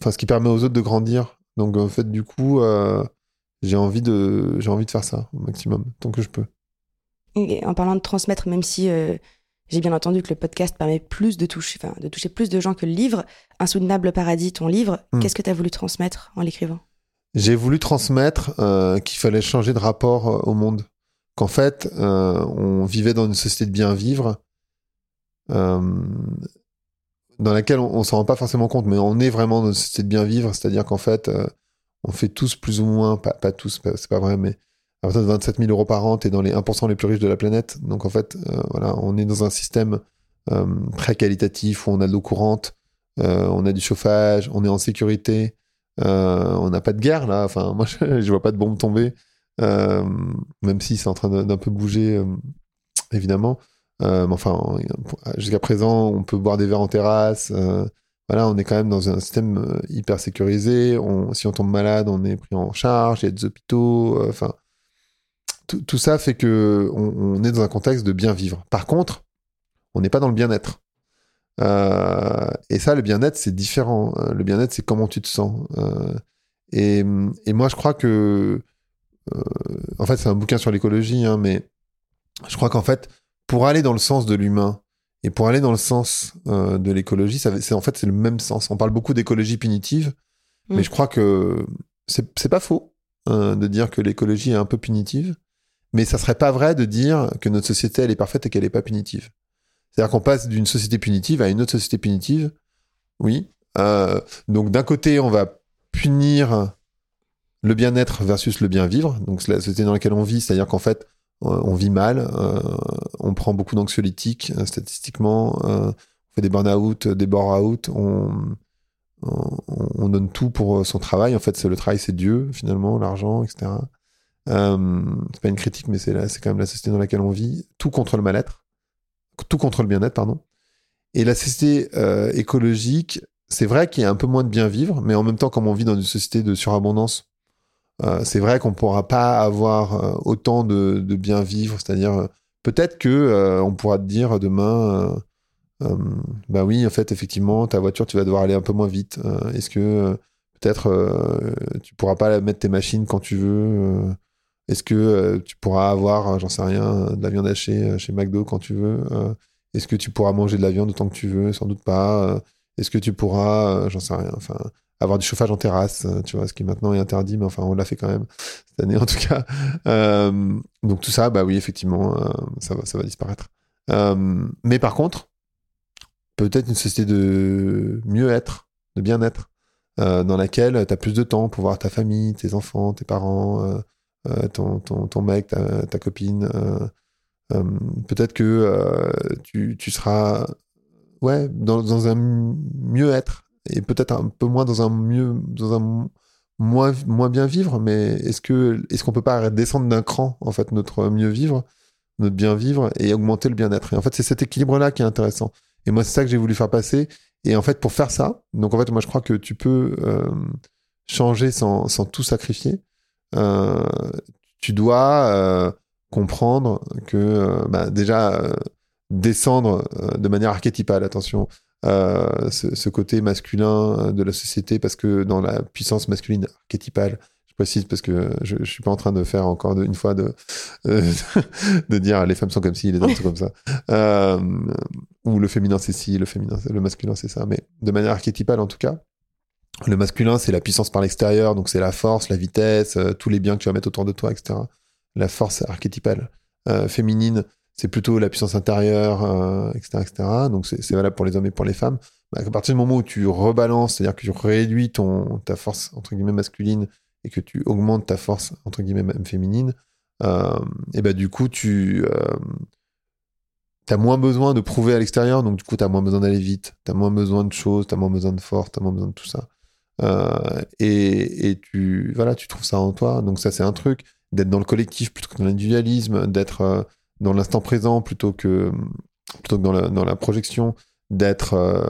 enfin ce qui permet aux autres de grandir donc en fait du coup j'ai j'ai envie de faire ça au maximum tant que je peux. Et en parlant de transmettre, même si euh, j'ai bien entendu que le podcast permet plus de toucher, enfin, de toucher plus de gens que le livre, Insoutenable Paradis, ton livre, hmm. qu'est-ce que tu as voulu transmettre en l'écrivant? J'ai voulu transmettre euh, qu'il fallait changer de rapport euh, au monde, qu'en fait on vivait dans une société de bien vivre. dans laquelle on, on s'en rend pas forcément compte, mais on est vraiment dans une société de bien vivre, c'est-à-dire qu'en fait, on fait tous plus ou moins, pas, pas tous, c'est pas vrai, mais à partir de 27 000 euros par an, tu es dans les 1% les plus riches de la planète. Donc en fait, euh, voilà, on est dans un système euh, très qualitatif où on a de l'eau courante, euh, on a du chauffage, on est en sécurité, on n'a pas de guerre là. Enfin, moi, je, vois pas de bombes tomber, même si c'est en train d'un peu bouger, évidemment. mais enfin, jusqu'à présent, on peut boire des verres en terrasse voilà, on est quand même dans un système hyper sécurisé. Si on tombe malade, on est pris en charge. Il y a des hôpitaux. Enfin, tout, ça fait que on, est dans un contexte de bien vivre. Par contre, on n'est pas dans le bien-être. Euh, et ça, le bien-être, c'est différent. Le bien-être, c'est comment tu te sens. Et, et, moi, je crois que, en fait, c'est un bouquin sur l'écologie, hein, mais je crois qu'en fait, pour aller dans le sens de l'humain, et pour aller dans le sens euh, de l'écologie, c'est en fait c'est le même sens. On parle beaucoup d'écologie punitive, mais mm. je crois que c'est pas faux de dire que l'écologie est un peu punitive, mais ça serait pas vrai de dire que notre société elle est parfaite et qu'elle est pas punitive. C'est-à-dire qu'on passe d'une société punitive à une autre société punitive. Oui. Euh, donc d'un côté on va punir le bien-être versus le bien-vivre. Donc la société dans laquelle on vit, c'est-à-dire qu'en fait euh, on vit mal, euh, on prend beaucoup d'anxiolytiques euh, statistiquement, on fait des burn-out, des bore-out, on, on, donne tout pour son travail. En fait, le travail, c'est Dieu finalement, l'argent, etc. Euh, c'est pas une critique, mais c'est quand même la société dans laquelle on vit. Tout contre le mal-être, tout contre le bien-être, pardon. Et la société écologique, c'est vrai qu'il y a un peu moins de bien vivre, mais en même temps, comme on vit dans une société de surabondance, euh, c'est vrai qu'on pourra pas avoir euh, autant de, bien vivre, c'est-à-dire euh, peut-être que on pourra te dire demain, bah oui, en fait, effectivement, ta voiture, tu vas devoir aller un peu moins vite. Est-ce que peut-être tu pourras pas mettre tes machines quand tu veux Est-ce que tu pourras avoir, j'en sais rien, de la viande hachée chez McDo quand tu veux Est-ce que tu pourras manger de la viande autant que tu veux? Sans doute pas. Est-ce que tu pourras, j'en sais rien. Enfin, avoir du chauffage en terrasse, euh, tu vois, ce qui maintenant est interdit, mais enfin, on l'a fait quand même cette année en tout cas. Euh, donc tout ça, bah oui, effectivement, euh, ça, va, ça va disparaître. mais par contre, peut-être une société de mieux-être, de bien-être, dans laquelle tu as plus de temps pour voir ta famille, tes enfants, tes parents, ton, ton, ton, mec, ta, copine. peut-être que tu, tu, seras ouais, dans, dans un mieux-être et peut-être un peu moins dans un mieux, dans un moins, moins bien vivre, mais est-ce que est-ce qu'on peut pas descendre d'un cran en fait notre mieux vivre, notre bien vivre et augmenter le bien-être? Et en fait, c'est cet équilibre-là qui est intéressant. Et moi, c'est ça que j'ai voulu faire passer. Et en fait, pour faire ça, donc en fait, moi, je crois que tu peux euh, changer sans, sans tout sacrifier. Euh, tu dois euh, comprendre que bah, déjà descendre de manière archétypale, attention, euh, ce, côté masculin de la société parce que dans la puissance masculine archétypale, je précise parce que je, je suis pas en train de faire encore une fois de euh, dire les femmes sont comme ci, les hommes sont comme ça, euh, ou le féminin c'est ci, le masculin c'est ça, mais de manière archétypale en tout cas. Le masculin, c'est la puissance par l'extérieur, donc c'est la force, la vitesse, tous les biens que tu vas mettre autour de toi, etc. La force archétypale. féminine, c'est plutôt la puissance intérieure, etc., euh, etc. Donc c'est valable pour les hommes et pour les femmes. Bah, à partir du moment où tu rebalances, c'est-à-dire que tu réduis ton, ta force entre guillemets masculine et que tu augmentes ta force entre guillemets même féminine, euh, et bah du coup tu euh, as moins besoin de prouver à l'extérieur, donc du coup tu as moins besoin d'aller vite, tu as moins besoin de choses, tu as moins besoin de force, tu as moins besoin de tout ça. Euh, et, tu voilà, tu trouves ça en toi. Donc ça c'est un truc d'être dans le collectif plutôt que dans l'individualisme, d'être euh, dans l'instant présent plutôt que, plutôt que dans, la, dans la projection, d'être euh,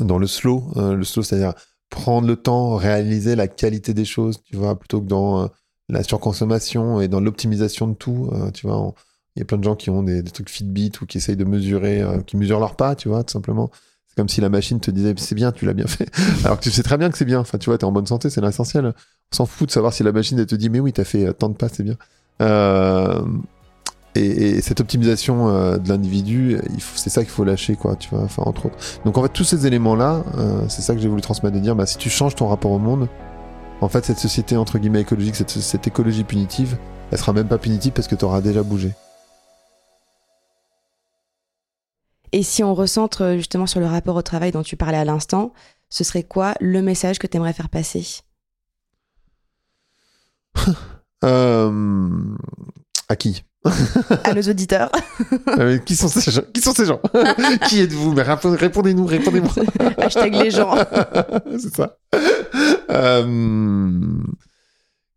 dans le slow. Le slow, c'est-à-dire prendre le temps, réaliser la qualité des choses, tu vois, plutôt que dans la surconsommation et dans l'optimisation de tout. tu vois, il y a plein de gens qui ont des, des, trucs Fitbit ou qui essayent de mesurer, qui mesurent leur pas, tu vois, tout simplement. Comme si la machine te disait c'est bien, tu l'as bien fait. Alors que tu sais très bien que c'est bien. Enfin, tu vois, t'es en bonne santé, c'est l'essentiel. On s'en fout de savoir si la machine te dit mais oui, t'as fait tant de pas, c'est bien. Euh, et, cette optimisation euh, de l'individu, c'est ça qu'il faut lâcher, quoi, tu vois, entre autres. Donc, en fait, tous ces éléments-là, euh, c'est ça que j'ai voulu transmettre, de dire, bah, si tu changes ton rapport au monde, en fait, cette société, entre guillemets, écologique, cette, cette écologie punitive, elle sera même pas punitive parce que tu auras déjà bougé. Et si on recentre justement sur le rapport au travail dont tu parlais à l'instant, ce serait quoi le message que tu aimerais faire passer? Euh... À qui? À nos auditeurs. Euh, qui sont ces gens? Qui sont ces gens? Qui êtes-vous? Mais répondez-nous, répondez-moi. Hashtag les gens. C'est ça. Euh,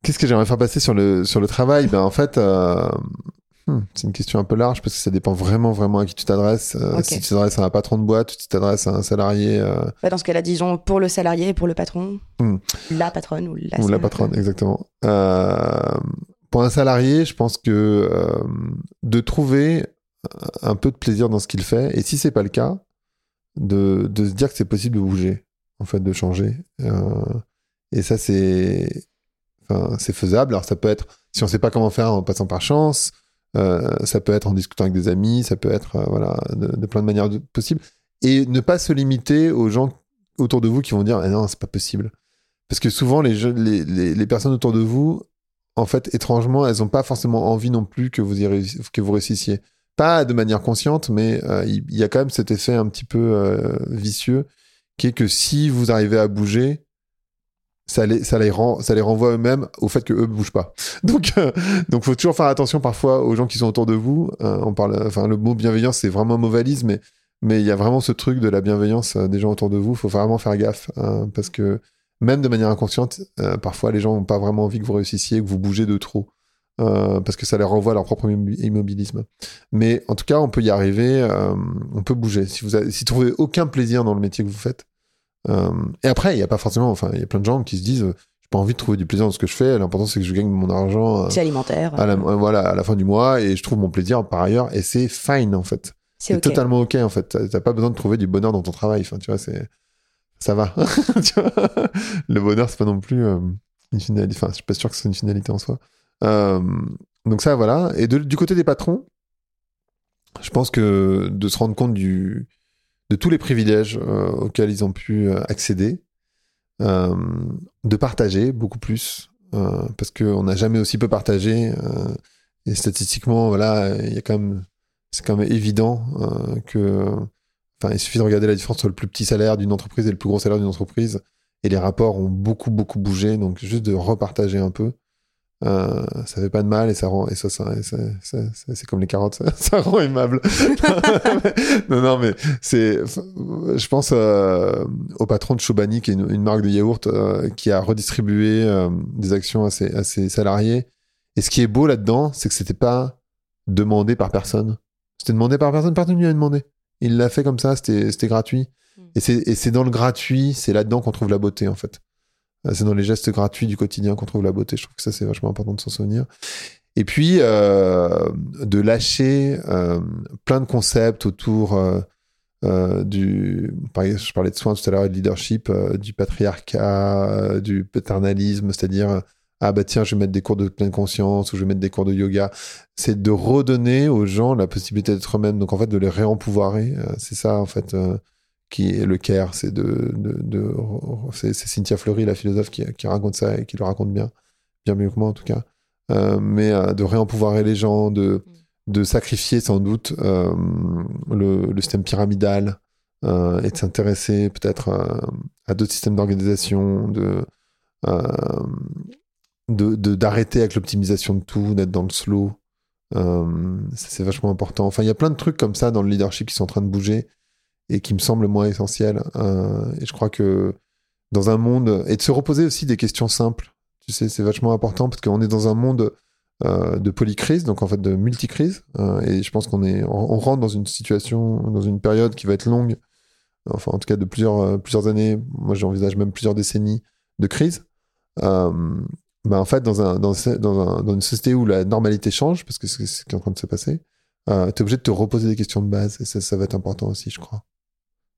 qu'est-ce que j'aimerais faire passer sur le, sur le travail? Ben en fait, euh, hmm, c'est une question un peu large parce que ça dépend vraiment, vraiment à qui tu t'adresses. Si tu t'adresses à un patron de boîte, tu t'adresses à un salarié. Bah, dans ce cas-là, disons pour le salarié et pour le patron. Hmm. La patronne ou la. Ou la patronne, exactement. Pour un salarié, je pense que euh, de trouver un peu de plaisir dans ce qu'il fait, et si c'est pas le cas, de, de se dire que c'est possible de bouger, en fait, de changer. Euh, et ça, c'est enfin, c'est faisable. Alors, ça peut être, si on sait pas comment faire en passant par chance, euh, ça peut être en discutant avec des amis, ça peut être, voilà, de, plein de manières possibles. Et ne pas se limiter aux gens autour de vous qui vont dire, eh non, c'est pas possible. Parce que souvent, les, les, les, personnes autour de vous, en fait, étrangement, elles n'ont pas forcément envie non plus que vous, que vous réussissiez. Pas de manière consciente, mais euh, il y, a quand même cet effet un petit peu euh, vicieux qui est que si vous arrivez à bouger, ça les, ça les, renvoie eux-mêmes au fait que eux ne bougent pas. Donc, euh, donc faut toujours faire attention parfois aux gens qui sont autour de vous. on parle, enfin, le mot bienveillance, c'est vraiment mauvais mais mais il y a vraiment ce truc de la bienveillance des gens autour de vous. Il faut vraiment faire gaffe hein, parce que même de manière inconsciente, euh, parfois les gens n'ont pas vraiment envie que vous réussissiez, que vous bougez de trop. Euh, parce que ça les renvoie à leur propre immobilisme. Mais en tout cas, on peut y arriver, euh, on peut bouger. Si vous, avez, si trouvez aucun plaisir dans le métier que vous faites, et après, il n'y a pas forcément, enfin, il y a plein de gens qui se disent, j'ai pas envie de trouver du plaisir dans ce que je fais. L'important, c'est que je gagne mon argent. c'est alimentaire. À la, voilà, à la fin du mois, et je trouve mon plaisir par ailleurs, et c'est fine en fait. C'est totalement ok en fait. T'as pas besoin de trouver du bonheur dans ton travail. Enfin, tu vois, c'est ça va. le bonheur, c'est pas non plus euh, une finalité. Enfin, je suis pas sûr que c'est une finalité en soi. Euh, donc ça, voilà. Et du côté des patrons, je pense que de se rendre compte du, de tous les privilèges euh, auxquels ils ont pu accéder, de partager beaucoup plus, parce qu'on n'a jamais aussi peu partagé. et statistiquement, voilà, il y a quand c'est quand même évident que Enfin, il suffit de regarder la différence entre le plus petit salaire d'une entreprise et le plus gros salaire d'une entreprise. Et les rapports ont beaucoup, beaucoup bougé. Donc, juste de repartager un peu, euh, ça fait pas de mal et ça rend, et ça, ça, c'est comme les carottes, ça, rend aimable. non, non, mais c'est, je pense euh, au patron de Chobani, qui est une, marque de yaourt, euh, qui a redistribué euh, des actions à ses, à ses salariés. Et ce qui est beau là-dedans, c'est que c'était pas demandé par personne. C'était demandé par personne, personne lui a demandé. Il l'a fait comme ça, c'était gratuit. Mm. Et c'est dans le gratuit, c'est là-dedans qu'on trouve la beauté, en fait. Euh, c'est dans les gestes gratuits du quotidien qu'on trouve la beauté. Je trouve que ça, c'est vachement important de s'en souvenir. Et puis, euh, de lâcher euh, plein de concepts autour du. Je parlais de soins tout à l'heure et de leadership, du patriarcat, du paternalisme, c'est-à-dire ah bah tiens, je vais mettre des cours de pleine conscience ou je vais mettre des cours de yoga. C'est de redonner aux gens la possibilité d'être eux-mêmes. Donc en fait, de les réempouvoirer. Euh, c'est ça en fait euh, qui est le care. C'est de, de, de c'est Cynthia Fleury, la philosophe, qui, qui, raconte ça et qui le raconte bien, bien mieux que moi en tout cas. Euh, mais de réempouvoirer les gens, de, de sacrifier sans doute le, le, système pyramidal et de s'intéresser peut-être à d'autres systèmes d'organisation, de de d'arrêter avec l'optimisation de tout, d'être dans le slow. Euh, c'est vachement important. Enfin, il y a plein de trucs comme ça dans le leadership qui sont en train de bouger et qui me semblent moins essentiels. Euh, et je crois que dans un monde et de se reposer aussi des questions simples. Tu sais, c'est vachement important parce qu'on est dans un monde euh, de polycrise, donc en fait de multicrise. et je pense qu'on est, on, rentre dans une situation, dans une période qui va être longue. Enfin, en tout cas, de plusieurs plusieurs années. Moi, j'envisage même plusieurs décennies de crise. Bah, en fait, dans, un, dans, une société où la normalité change, parce que c'est ce qui est en train de se passer, euh, tu es obligé de te reposer des questions de base, et ça, ça va être important aussi, je crois.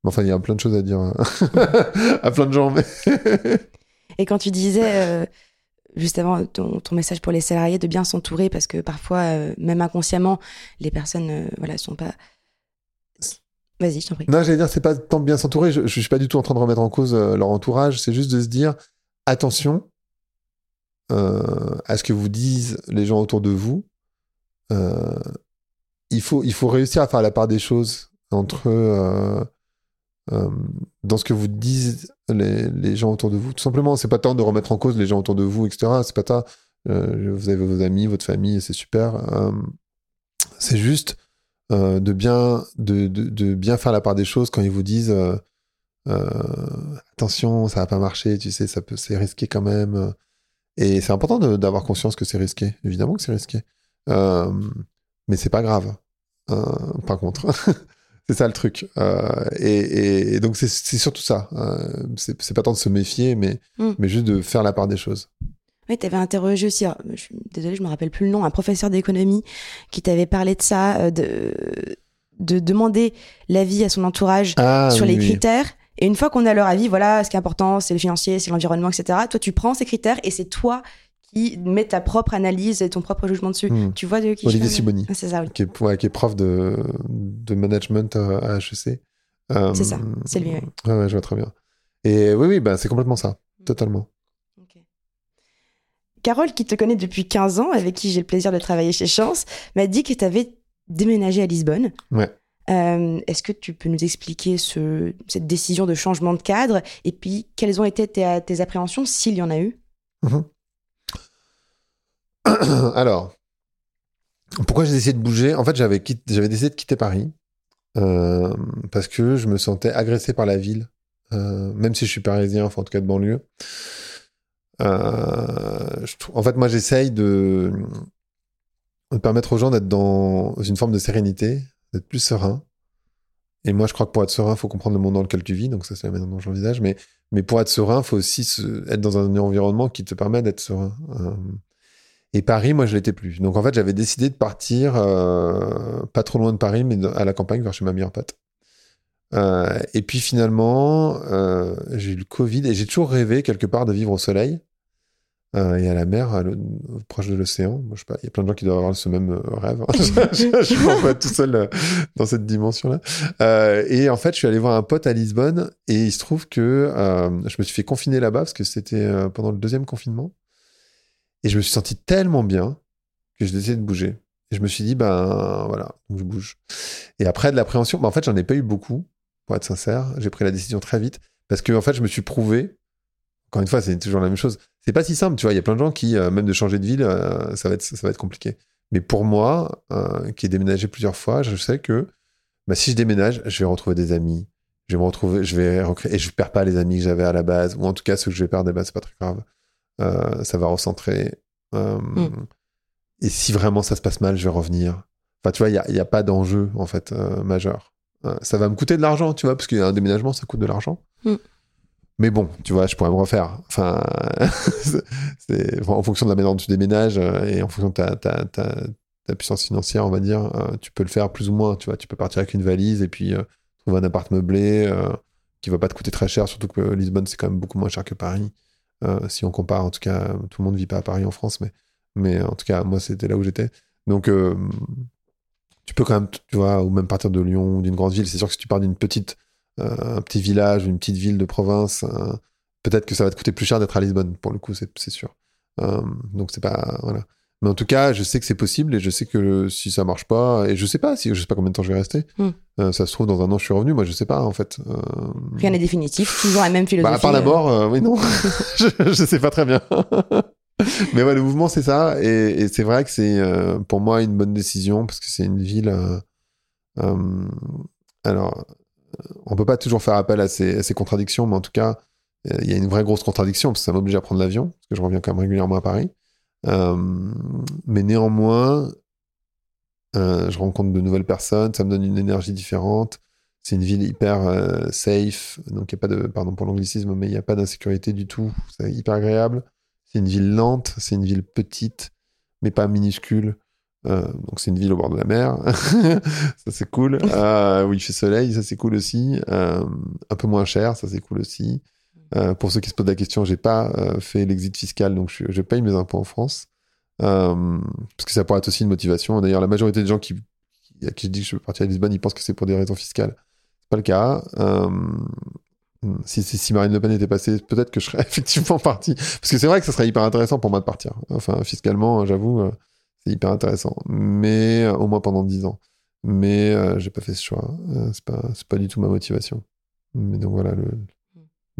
Enfin, il y a plein de choses à dire hein. à plein de gens. Mais... Et quand tu disais, euh, juste avant ton, ton, message pour les salariés, de bien s'entourer, parce que parfois, euh, même inconsciemment, les personnes euh, voilà, sont pas. Vas-y, je t'en prie. Non, j'allais dire, c'est pas tant de bien s'entourer. Je, je suis pas du tout en train de remettre en cause leur entourage. C'est juste de se dire, attention à ce que vous disent les gens autour de vous. il, faut, il faut réussir à faire la part des choses entre euh, dans ce que vous disent les, gens autour de vous. Tout simplement, c'est pas temps de remettre en cause les gens autour de vous, etc. C'est pas tant. Euh, vous avez vos amis, votre famille, c'est super. Euh, c'est juste de bien de, bien faire la part des choses quand ils vous disent attention, ça va pas marcher, tu sais, c'est risqué quand même. Et c'est important d'avoir conscience que c'est risqué. Évidemment que c'est risqué. mais c'est pas grave. par contre. C'est ça le truc. Euh, et, et, donc c'est surtout ça. Euh, c'est pas tant de se méfier, mais, mm. mais juste de faire la part des choses. Oui, tu avais interrogé aussi, je suis désolée, je me rappelle plus le nom, un professeur d'économie qui t'avait parlé de ça, euh, de, de demander l'avis à son entourage ah, sur les critères. Et une fois qu'on a leur avis, voilà, ce qui est important, c'est le financier, c'est l'environnement, etc. Toi, tu prends ces critères et c'est toi qui met ta propre analyse et ton propre jugement dessus. Hmm. Tu vois de qui Olivier Siboni. Ah, c'est ça, oui. Qui est, qui est prof de, de management à HEC. Euh, c'est ça, c'est lui, oui. Ouais, je vois très bien. Et oui, oui, bah, c'est complètement ça, hmm. totalement. Carole, qui te connaît depuis 15 ans, avec qui j'ai le plaisir de travailler chez Chance, m'a dit que tu avais déménagé à Lisbonne. Ouais. Euh, est-ce que tu peux nous expliquer ce, cette décision de changement de cadre? Et puis quelles ont été tes, tes appréhensions, s'il y en a eu? Mhm. Alors, pourquoi j'ai décidé de bouger? En fait, j'avais décidé de quitter Paris euh, parce que je me sentais agressé par la ville, euh, même si je suis parisien, enfin en tout cas de banlieue. Euh, en fait, moi, j'essaye de... permettre aux gens d'être dans une forme de sérénité, d'être plus serein. Et moi, je crois que pour être serein, il faut comprendre le monde dans lequel tu vis. Donc ça, c'est la manière dont j'envisage. Mais, mais pour être serein, il faut aussi être dans un environnement qui te permet d'être serein. Et Paris, moi, je l'étais plus. Donc, en fait, j'avais décidé de partir euh, pas trop loin de Paris, mais à la campagne, vers chez ma meilleure pote. Euh, et puis finalement, euh, j'ai eu le Covid et j'ai toujours rêvé quelque part de vivre au soleil euh, et à la mer, proche de l'océan. Je sais pas, il y a plein de gens qui doivent avoir ce même euh, rêve. je, suis pas tout seul euh, dans cette dimension-là. et en fait, je suis allé voir un pote à Lisbonne et il se trouve que je me suis fait confiner là-bas parce que c'était pendant le deuxième confinement. Et je me suis senti tellement bien que j'ai décidé de bouger. Et je me suis dit, ben voilà, je bouge. Et après, de l'appréhension, ben, en fait, j'en ai pas eu beaucoup, pour être sincère. J'ai pris la décision très vite parce que, en fait, je me suis prouvé. Encore une fois, c'est toujours la même chose. C'est pas si simple, tu vois. Il y a plein de gens qui, euh, même de changer de ville, euh, ça, va être, ça va être compliqué. Mais pour moi, euh, qui ai déménagé plusieurs fois, je sais que bah, si je déménage, je vais retrouver des amis. Je vais me retrouver, je vais recréer, et je perds pas les amis que j'avais à la base, ou en tout cas ceux que je vais perdre, c'est pas très grave. Euh, ça va recentrer. Euh, mm. Et si vraiment ça se passe mal, je vais revenir. Enfin, tu vois, il n'y a, a, pas d'enjeu, en fait, euh, majeur. ça va me coûter de l'argent, tu vois, parce qu'un déménagement, ça coûte de l'argent. Mm. Mais bon, tu vois, je pourrais me refaire. Enfin, c'est en fonction de la manière dont tu déménages et en fonction de ta, ta, ta, ta puissance financière, on va dire, tu peux le faire plus ou moins. Tu vois, tu peux partir avec une valise et puis trouver un appart meublé qui va pas te coûter très cher, surtout que Lisbonne, c'est quand même beaucoup moins cher que Paris. Euh, si on compare, en tout cas, tout le monde ne vit pas à Paris en France, mais, mais en tout cas, moi, c'était là où j'étais. Donc, euh, tu peux quand même, tu vois, ou même partir de Lyon d'une grande ville. C'est sûr que si tu pars d'une petite, euh, un petit village une petite ville de province, peut-être que ça va te coûter plus cher d'être à Lisbonne, pour le coup, c'est sûr. donc, c'est pas. Voilà. Mais en tout cas, je sais que c'est possible et je sais que si ça marche pas, et je sais pas si je sais pas combien de temps je vais rester. Hmm. Euh, ça se trouve dans un an je suis revenu, moi je sais pas en fait. Euh... Rien n'est définitif, toujours la même philosophie. Bah, à part d'abord, euh, oui non, je, je sais pas très bien. Mais ouais, le mouvement c'est ça et, et c'est vrai que c'est euh, pour moi une bonne décision parce que c'est une ville. alors, on peut pas toujours faire appel à ces, à ces contradictions, mais en tout cas, il y a une vraie grosse contradiction parce que ça m'oblige à prendre l'avion parce que je reviens quand même régulièrement à Paris. Euh, mais néanmoins, euh, je rencontre de nouvelles personnes, ça me donne une énergie différente. C'est une ville hyper euh, safe, donc il n'y a pas de, pardon pour l'anglicisme, mais il n'y a pas d'insécurité du tout. C'est hyper agréable. C'est une ville lente, c'est une ville petite, mais pas minuscule. Donc c'est une ville au bord de la mer, ça c'est cool. Euh, où il fait soleil, ça c'est cool aussi. Un peu moins cher, ça c'est cool aussi. Euh, pour ceux qui se posent la question, j'ai pas euh, fait l'exit fiscal, donc je, paye mes impôts en France. Euh, parce que ça pourrait être aussi une motivation. D'ailleurs, la majorité des gens qui, à qui je dis que je veux partir à Lisbonne, ils pensent que c'est pour des raisons fiscales. C'est pas le cas. Si, Marine Le Pen était passée, peut-être que je serais effectivement parti. Parce que c'est vrai que ça serait hyper intéressant pour moi de partir. Enfin, fiscalement, j'avoue c'est hyper intéressant. Mais au moins pendant 10 ans. Mais j'ai pas fait ce choix. C'est pas, pas du tout ma motivation. Mais donc voilà le,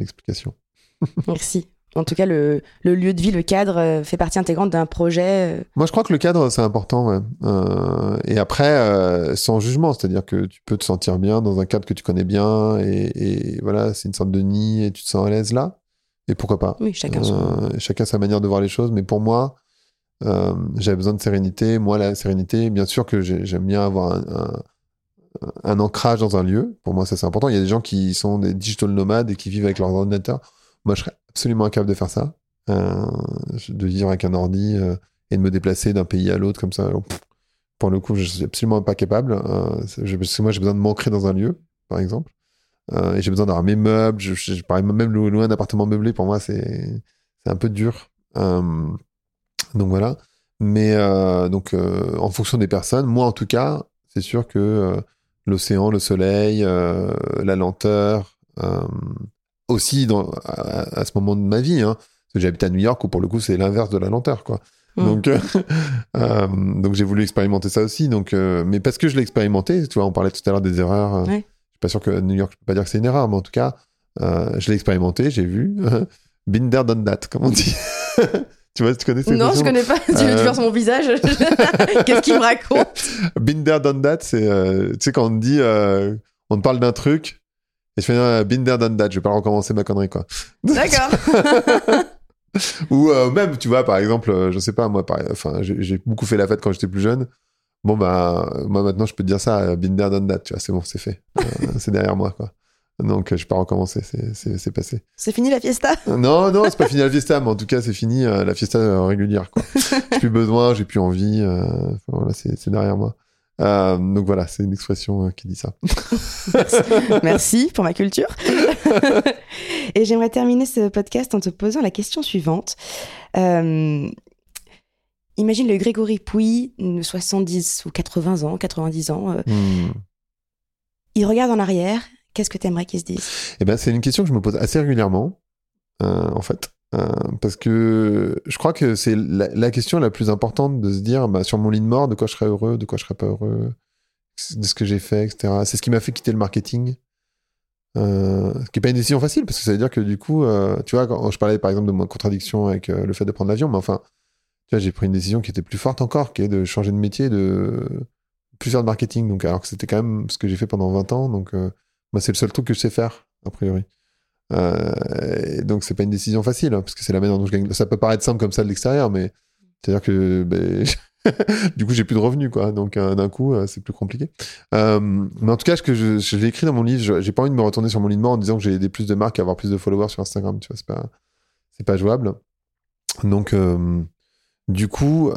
l'explication. Merci. En tout cas, le, le, lieu de vie, le cadre fait partie intégrante d'un projet. Moi, je crois que le cadre, c'est important. Ouais. Euh, et après, euh, sans jugement, c'est-à-dire que tu peux te sentir bien dans un cadre que tu connais bien. Et, et voilà, c'est une sorte de nid et tu te sens à l'aise là. Et pourquoi pas Oui, chacun euh, Chacun sa manière de voir les choses. Mais pour moi, euh, j'avais besoin de sérénité. Moi, la sérénité, bien sûr que j'aime bien avoir un, un, un, ancrage dans un lieu. Pour moi, ça c'est important. Il y a des gens qui sont des digital nomades et qui vivent avec leur ordinateur. Moi, je serais absolument incapable de faire ça. Euh, de vivre avec un ordi euh, et de me déplacer d'un pays à l'autre comme ça. Pour le coup, je suis absolument pas capable. Euh, parce que moi, j'ai besoin de m'ancrer dans un lieu, par exemple. Et j'ai besoin d'avoir mes meubles. Je, je, même loin d'un appartement meublé, pour moi, c'est un peu dur. Donc voilà. Mais donc en fonction des personnes, moi en tout cas, c'est sûr que l'océan, le soleil, euh, la lenteur, euh, aussi dans, à, à, ce moment de ma vie, hein, parce que j'habite à New York où pour le coup c'est l'inverse de la lenteur, quoi. Mmh. Donc, donc j'ai voulu expérimenter ça aussi. Donc, mais parce que je l'ai expérimenté, tu vois, on parlait tout à l'heure des erreurs. Ouais. Je suis pas sûr que New York, je peux pas dire que c'est une erreur, mais en tout cas, je l'ai expérimenté, j'ai vu. Binder done that, comme on dit. Tu vois, tu connais cette Non, je connais pas. Tu veux euh... faire sur mon visage? Qu'est-ce qu'il me raconte? Binder done that, c'est, euh, tu sais, quand on dit, euh, on te parle d'un truc, et je fais euh, Binder done that, je vais pas recommencer ma connerie, quoi. D'accord. Ou euh, même, tu vois, par exemple, je sais pas, moi, enfin, j'ai beaucoup fait la fête quand j'étais plus jeune. Bon, bah, moi, maintenant, je peux te dire ça, Binder done that, tu vois, c'est bon, c'est fait. c'est derrière moi, quoi. Donc, je vais pas recommencer, c'est passé. C'est fini la fiesta? Non, non, c'est pas fini la fiesta, mais en tout cas, c'est fini euh, la fiesta euh, régulière. j'ai plus besoin, j'ai plus envie. Euh, voilà, c'est derrière moi. Euh, donc voilà, c'est une expression qui dit ça. Merci. Merci pour ma culture. Et j'aimerais terminer ce podcast en te posant la question suivante. Euh, imagine le Grégory Pouy, 70 ou 80 ans, 90 ans. Hmm. Il regarde en arrière Qu'est-ce que tu aimerais qu'ils se disent? Eh ben, c'est une question que je me pose assez régulièrement, euh, en fait. Euh, parce que je crois que c'est la, question la plus importante de se dire bah, sur mon lit de mort, de quoi je serais heureux, de quoi je serais pas heureux, de ce que j'ai fait, etc. C'est ce qui m'a fait quitter le marketing. Euh, ce qui n'est pas une décision facile, parce que ça veut dire que du coup, tu vois, quand je parlais par exemple de ma contradiction avec le fait de prendre l'avion, mais enfin, tu vois, j'ai pris une décision qui était plus forte encore, qui est de changer de métier, de plus faire de marketing. Donc, alors que c'était quand même ce que j'ai fait pendant 20 ans. Donc, moi, c'est le seul truc que je sais faire, a priori. Euh, donc, c'est pas une décision facile, hein, parce que c'est la manière dont je gagne. Ça peut paraître simple comme ça de l'extérieur, mais c'est-à-dire que ben, du coup, j'ai plus de revenus, quoi. Donc, euh, d'un coup, euh, c'est plus compliqué. Euh, mais en tout cas, ce que je, je l'ai écrit dans mon livre, j'ai pas envie de me retourner sur mon lit de mort en disant que j'ai des plus de marques et avoir plus de followers sur Instagram. Tu vois, c'est pas, pas jouable. Donc, du coup,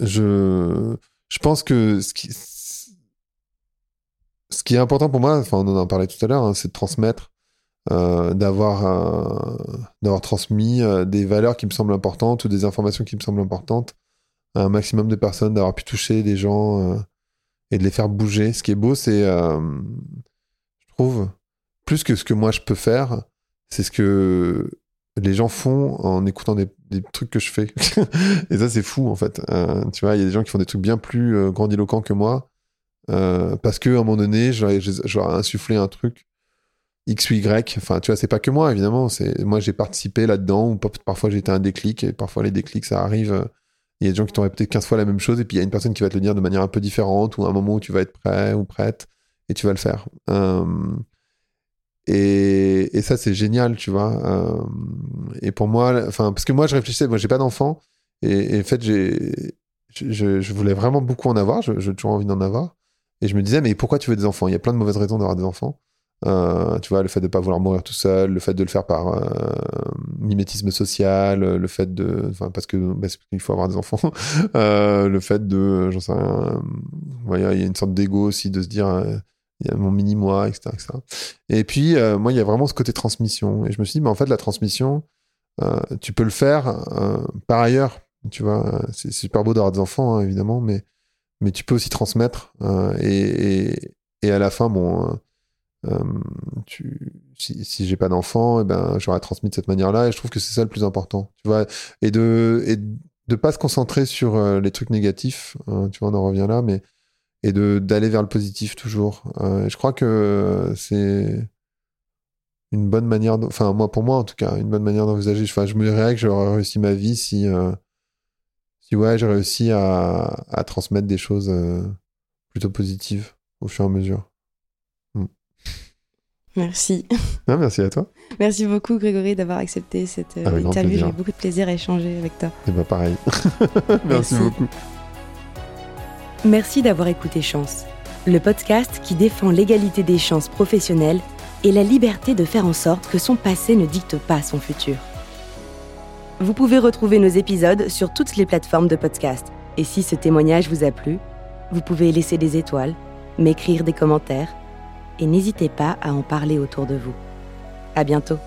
je, je pense que ce qui, ce qui est important pour moi, enfin, on en parlé tout à l'heure, hein, c'est de transmettre, euh, d'avoir, euh, d'avoir transmis euh, des valeurs qui me semblent importantes ou des informations qui me semblent importantes à un maximum de personnes, d'avoir pu toucher des gens et de les faire bouger. Ce qui est beau, c'est, je trouve, plus que ce que moi je peux faire, c'est ce que les gens font en écoutant des, des trucs que je fais. et ça, c'est fou, en fait. tu vois, il y a des gens qui font des trucs bien plus grandiloquents que moi euh, parce que à un moment donné, j'aurais insufflé un truc X ou Y. Enfin, tu vois, c'est pas que moi, évidemment. C'est moi, j'ai participé là-dedans. Ou parfois, été un déclic. Et parfois, les déclics, ça arrive. Il y a des gens qui t'ont répété 15 fois la même chose. Et puis, il y a une personne qui va te le dire de manière un peu différente. Ou un moment où tu vas être prêt ou prête. Et tu vas le faire. Euh, et, ça, c'est génial, tu vois. Euh, et pour moi, enfin, parce que moi, je réfléchissais. Moi, j'ai pas d'enfant. Et, et, en fait, j'ai, je, je, voulais vraiment beaucoup en avoir. J'ai toujours envie d'en avoir. Et je me disais, mais pourquoi tu veux des enfants? Il y a plein de mauvaises raisons d'avoir des enfants. Euh, tu vois, le fait de ne pas vouloir mourir tout seul, le fait de le faire par euh, mimétisme social, le fait de. Enfin, parce bah, il faut avoir des enfants. euh, le fait de. J'en sais rien. Il y a une sorte d'ego aussi de se dire. Il y a mon mini-moi, etc.. Et puis, moi, il y a vraiment ce côté transmission. Et je me suis dit, mais en fait, la transmission, tu peux le faire par ailleurs. Tu vois, c'est super beau d'avoir des enfants, hein, évidemment, mais, mais tu peux aussi transmettre. Et, et, et, à la fin, bon euh, tu, si, si j'ai pas d'enfant, eh ben, j'aurais transmis de cette manière-là. Et je trouve que c'est ça le plus important. Tu vois, et de, et de pas se concentrer sur euh, les trucs négatifs. Hein, tu vois, on en revient là, mais et de d'aller vers le positif toujours. Euh, je crois que c'est une bonne manière, enfin moi pour moi en tout cas, une bonne manière d'envisager. Enfin, je me dirais que j'aurais réussi ma vie si, si ouais, j'ai réussi à, à transmettre des choses plutôt positives au fur et à mesure. Merci. merci à toi. Merci beaucoup Grégory d'avoir accepté cette euh, interview. J'ai eu beaucoup de plaisir à échanger avec toi. Et bah pareil. merci, beaucoup. Merci d'avoir écouté Chance, le podcast qui défend l'égalité des chances professionnelles et la liberté de faire en sorte que son passé ne dicte pas son futur. Vous pouvez retrouver nos épisodes sur toutes les plateformes de podcast. Et si ce témoignage vous a plu, vous pouvez laisser des étoiles, m'écrire des commentaires et n'hésitez pas à en parler autour de vous. À bientôt!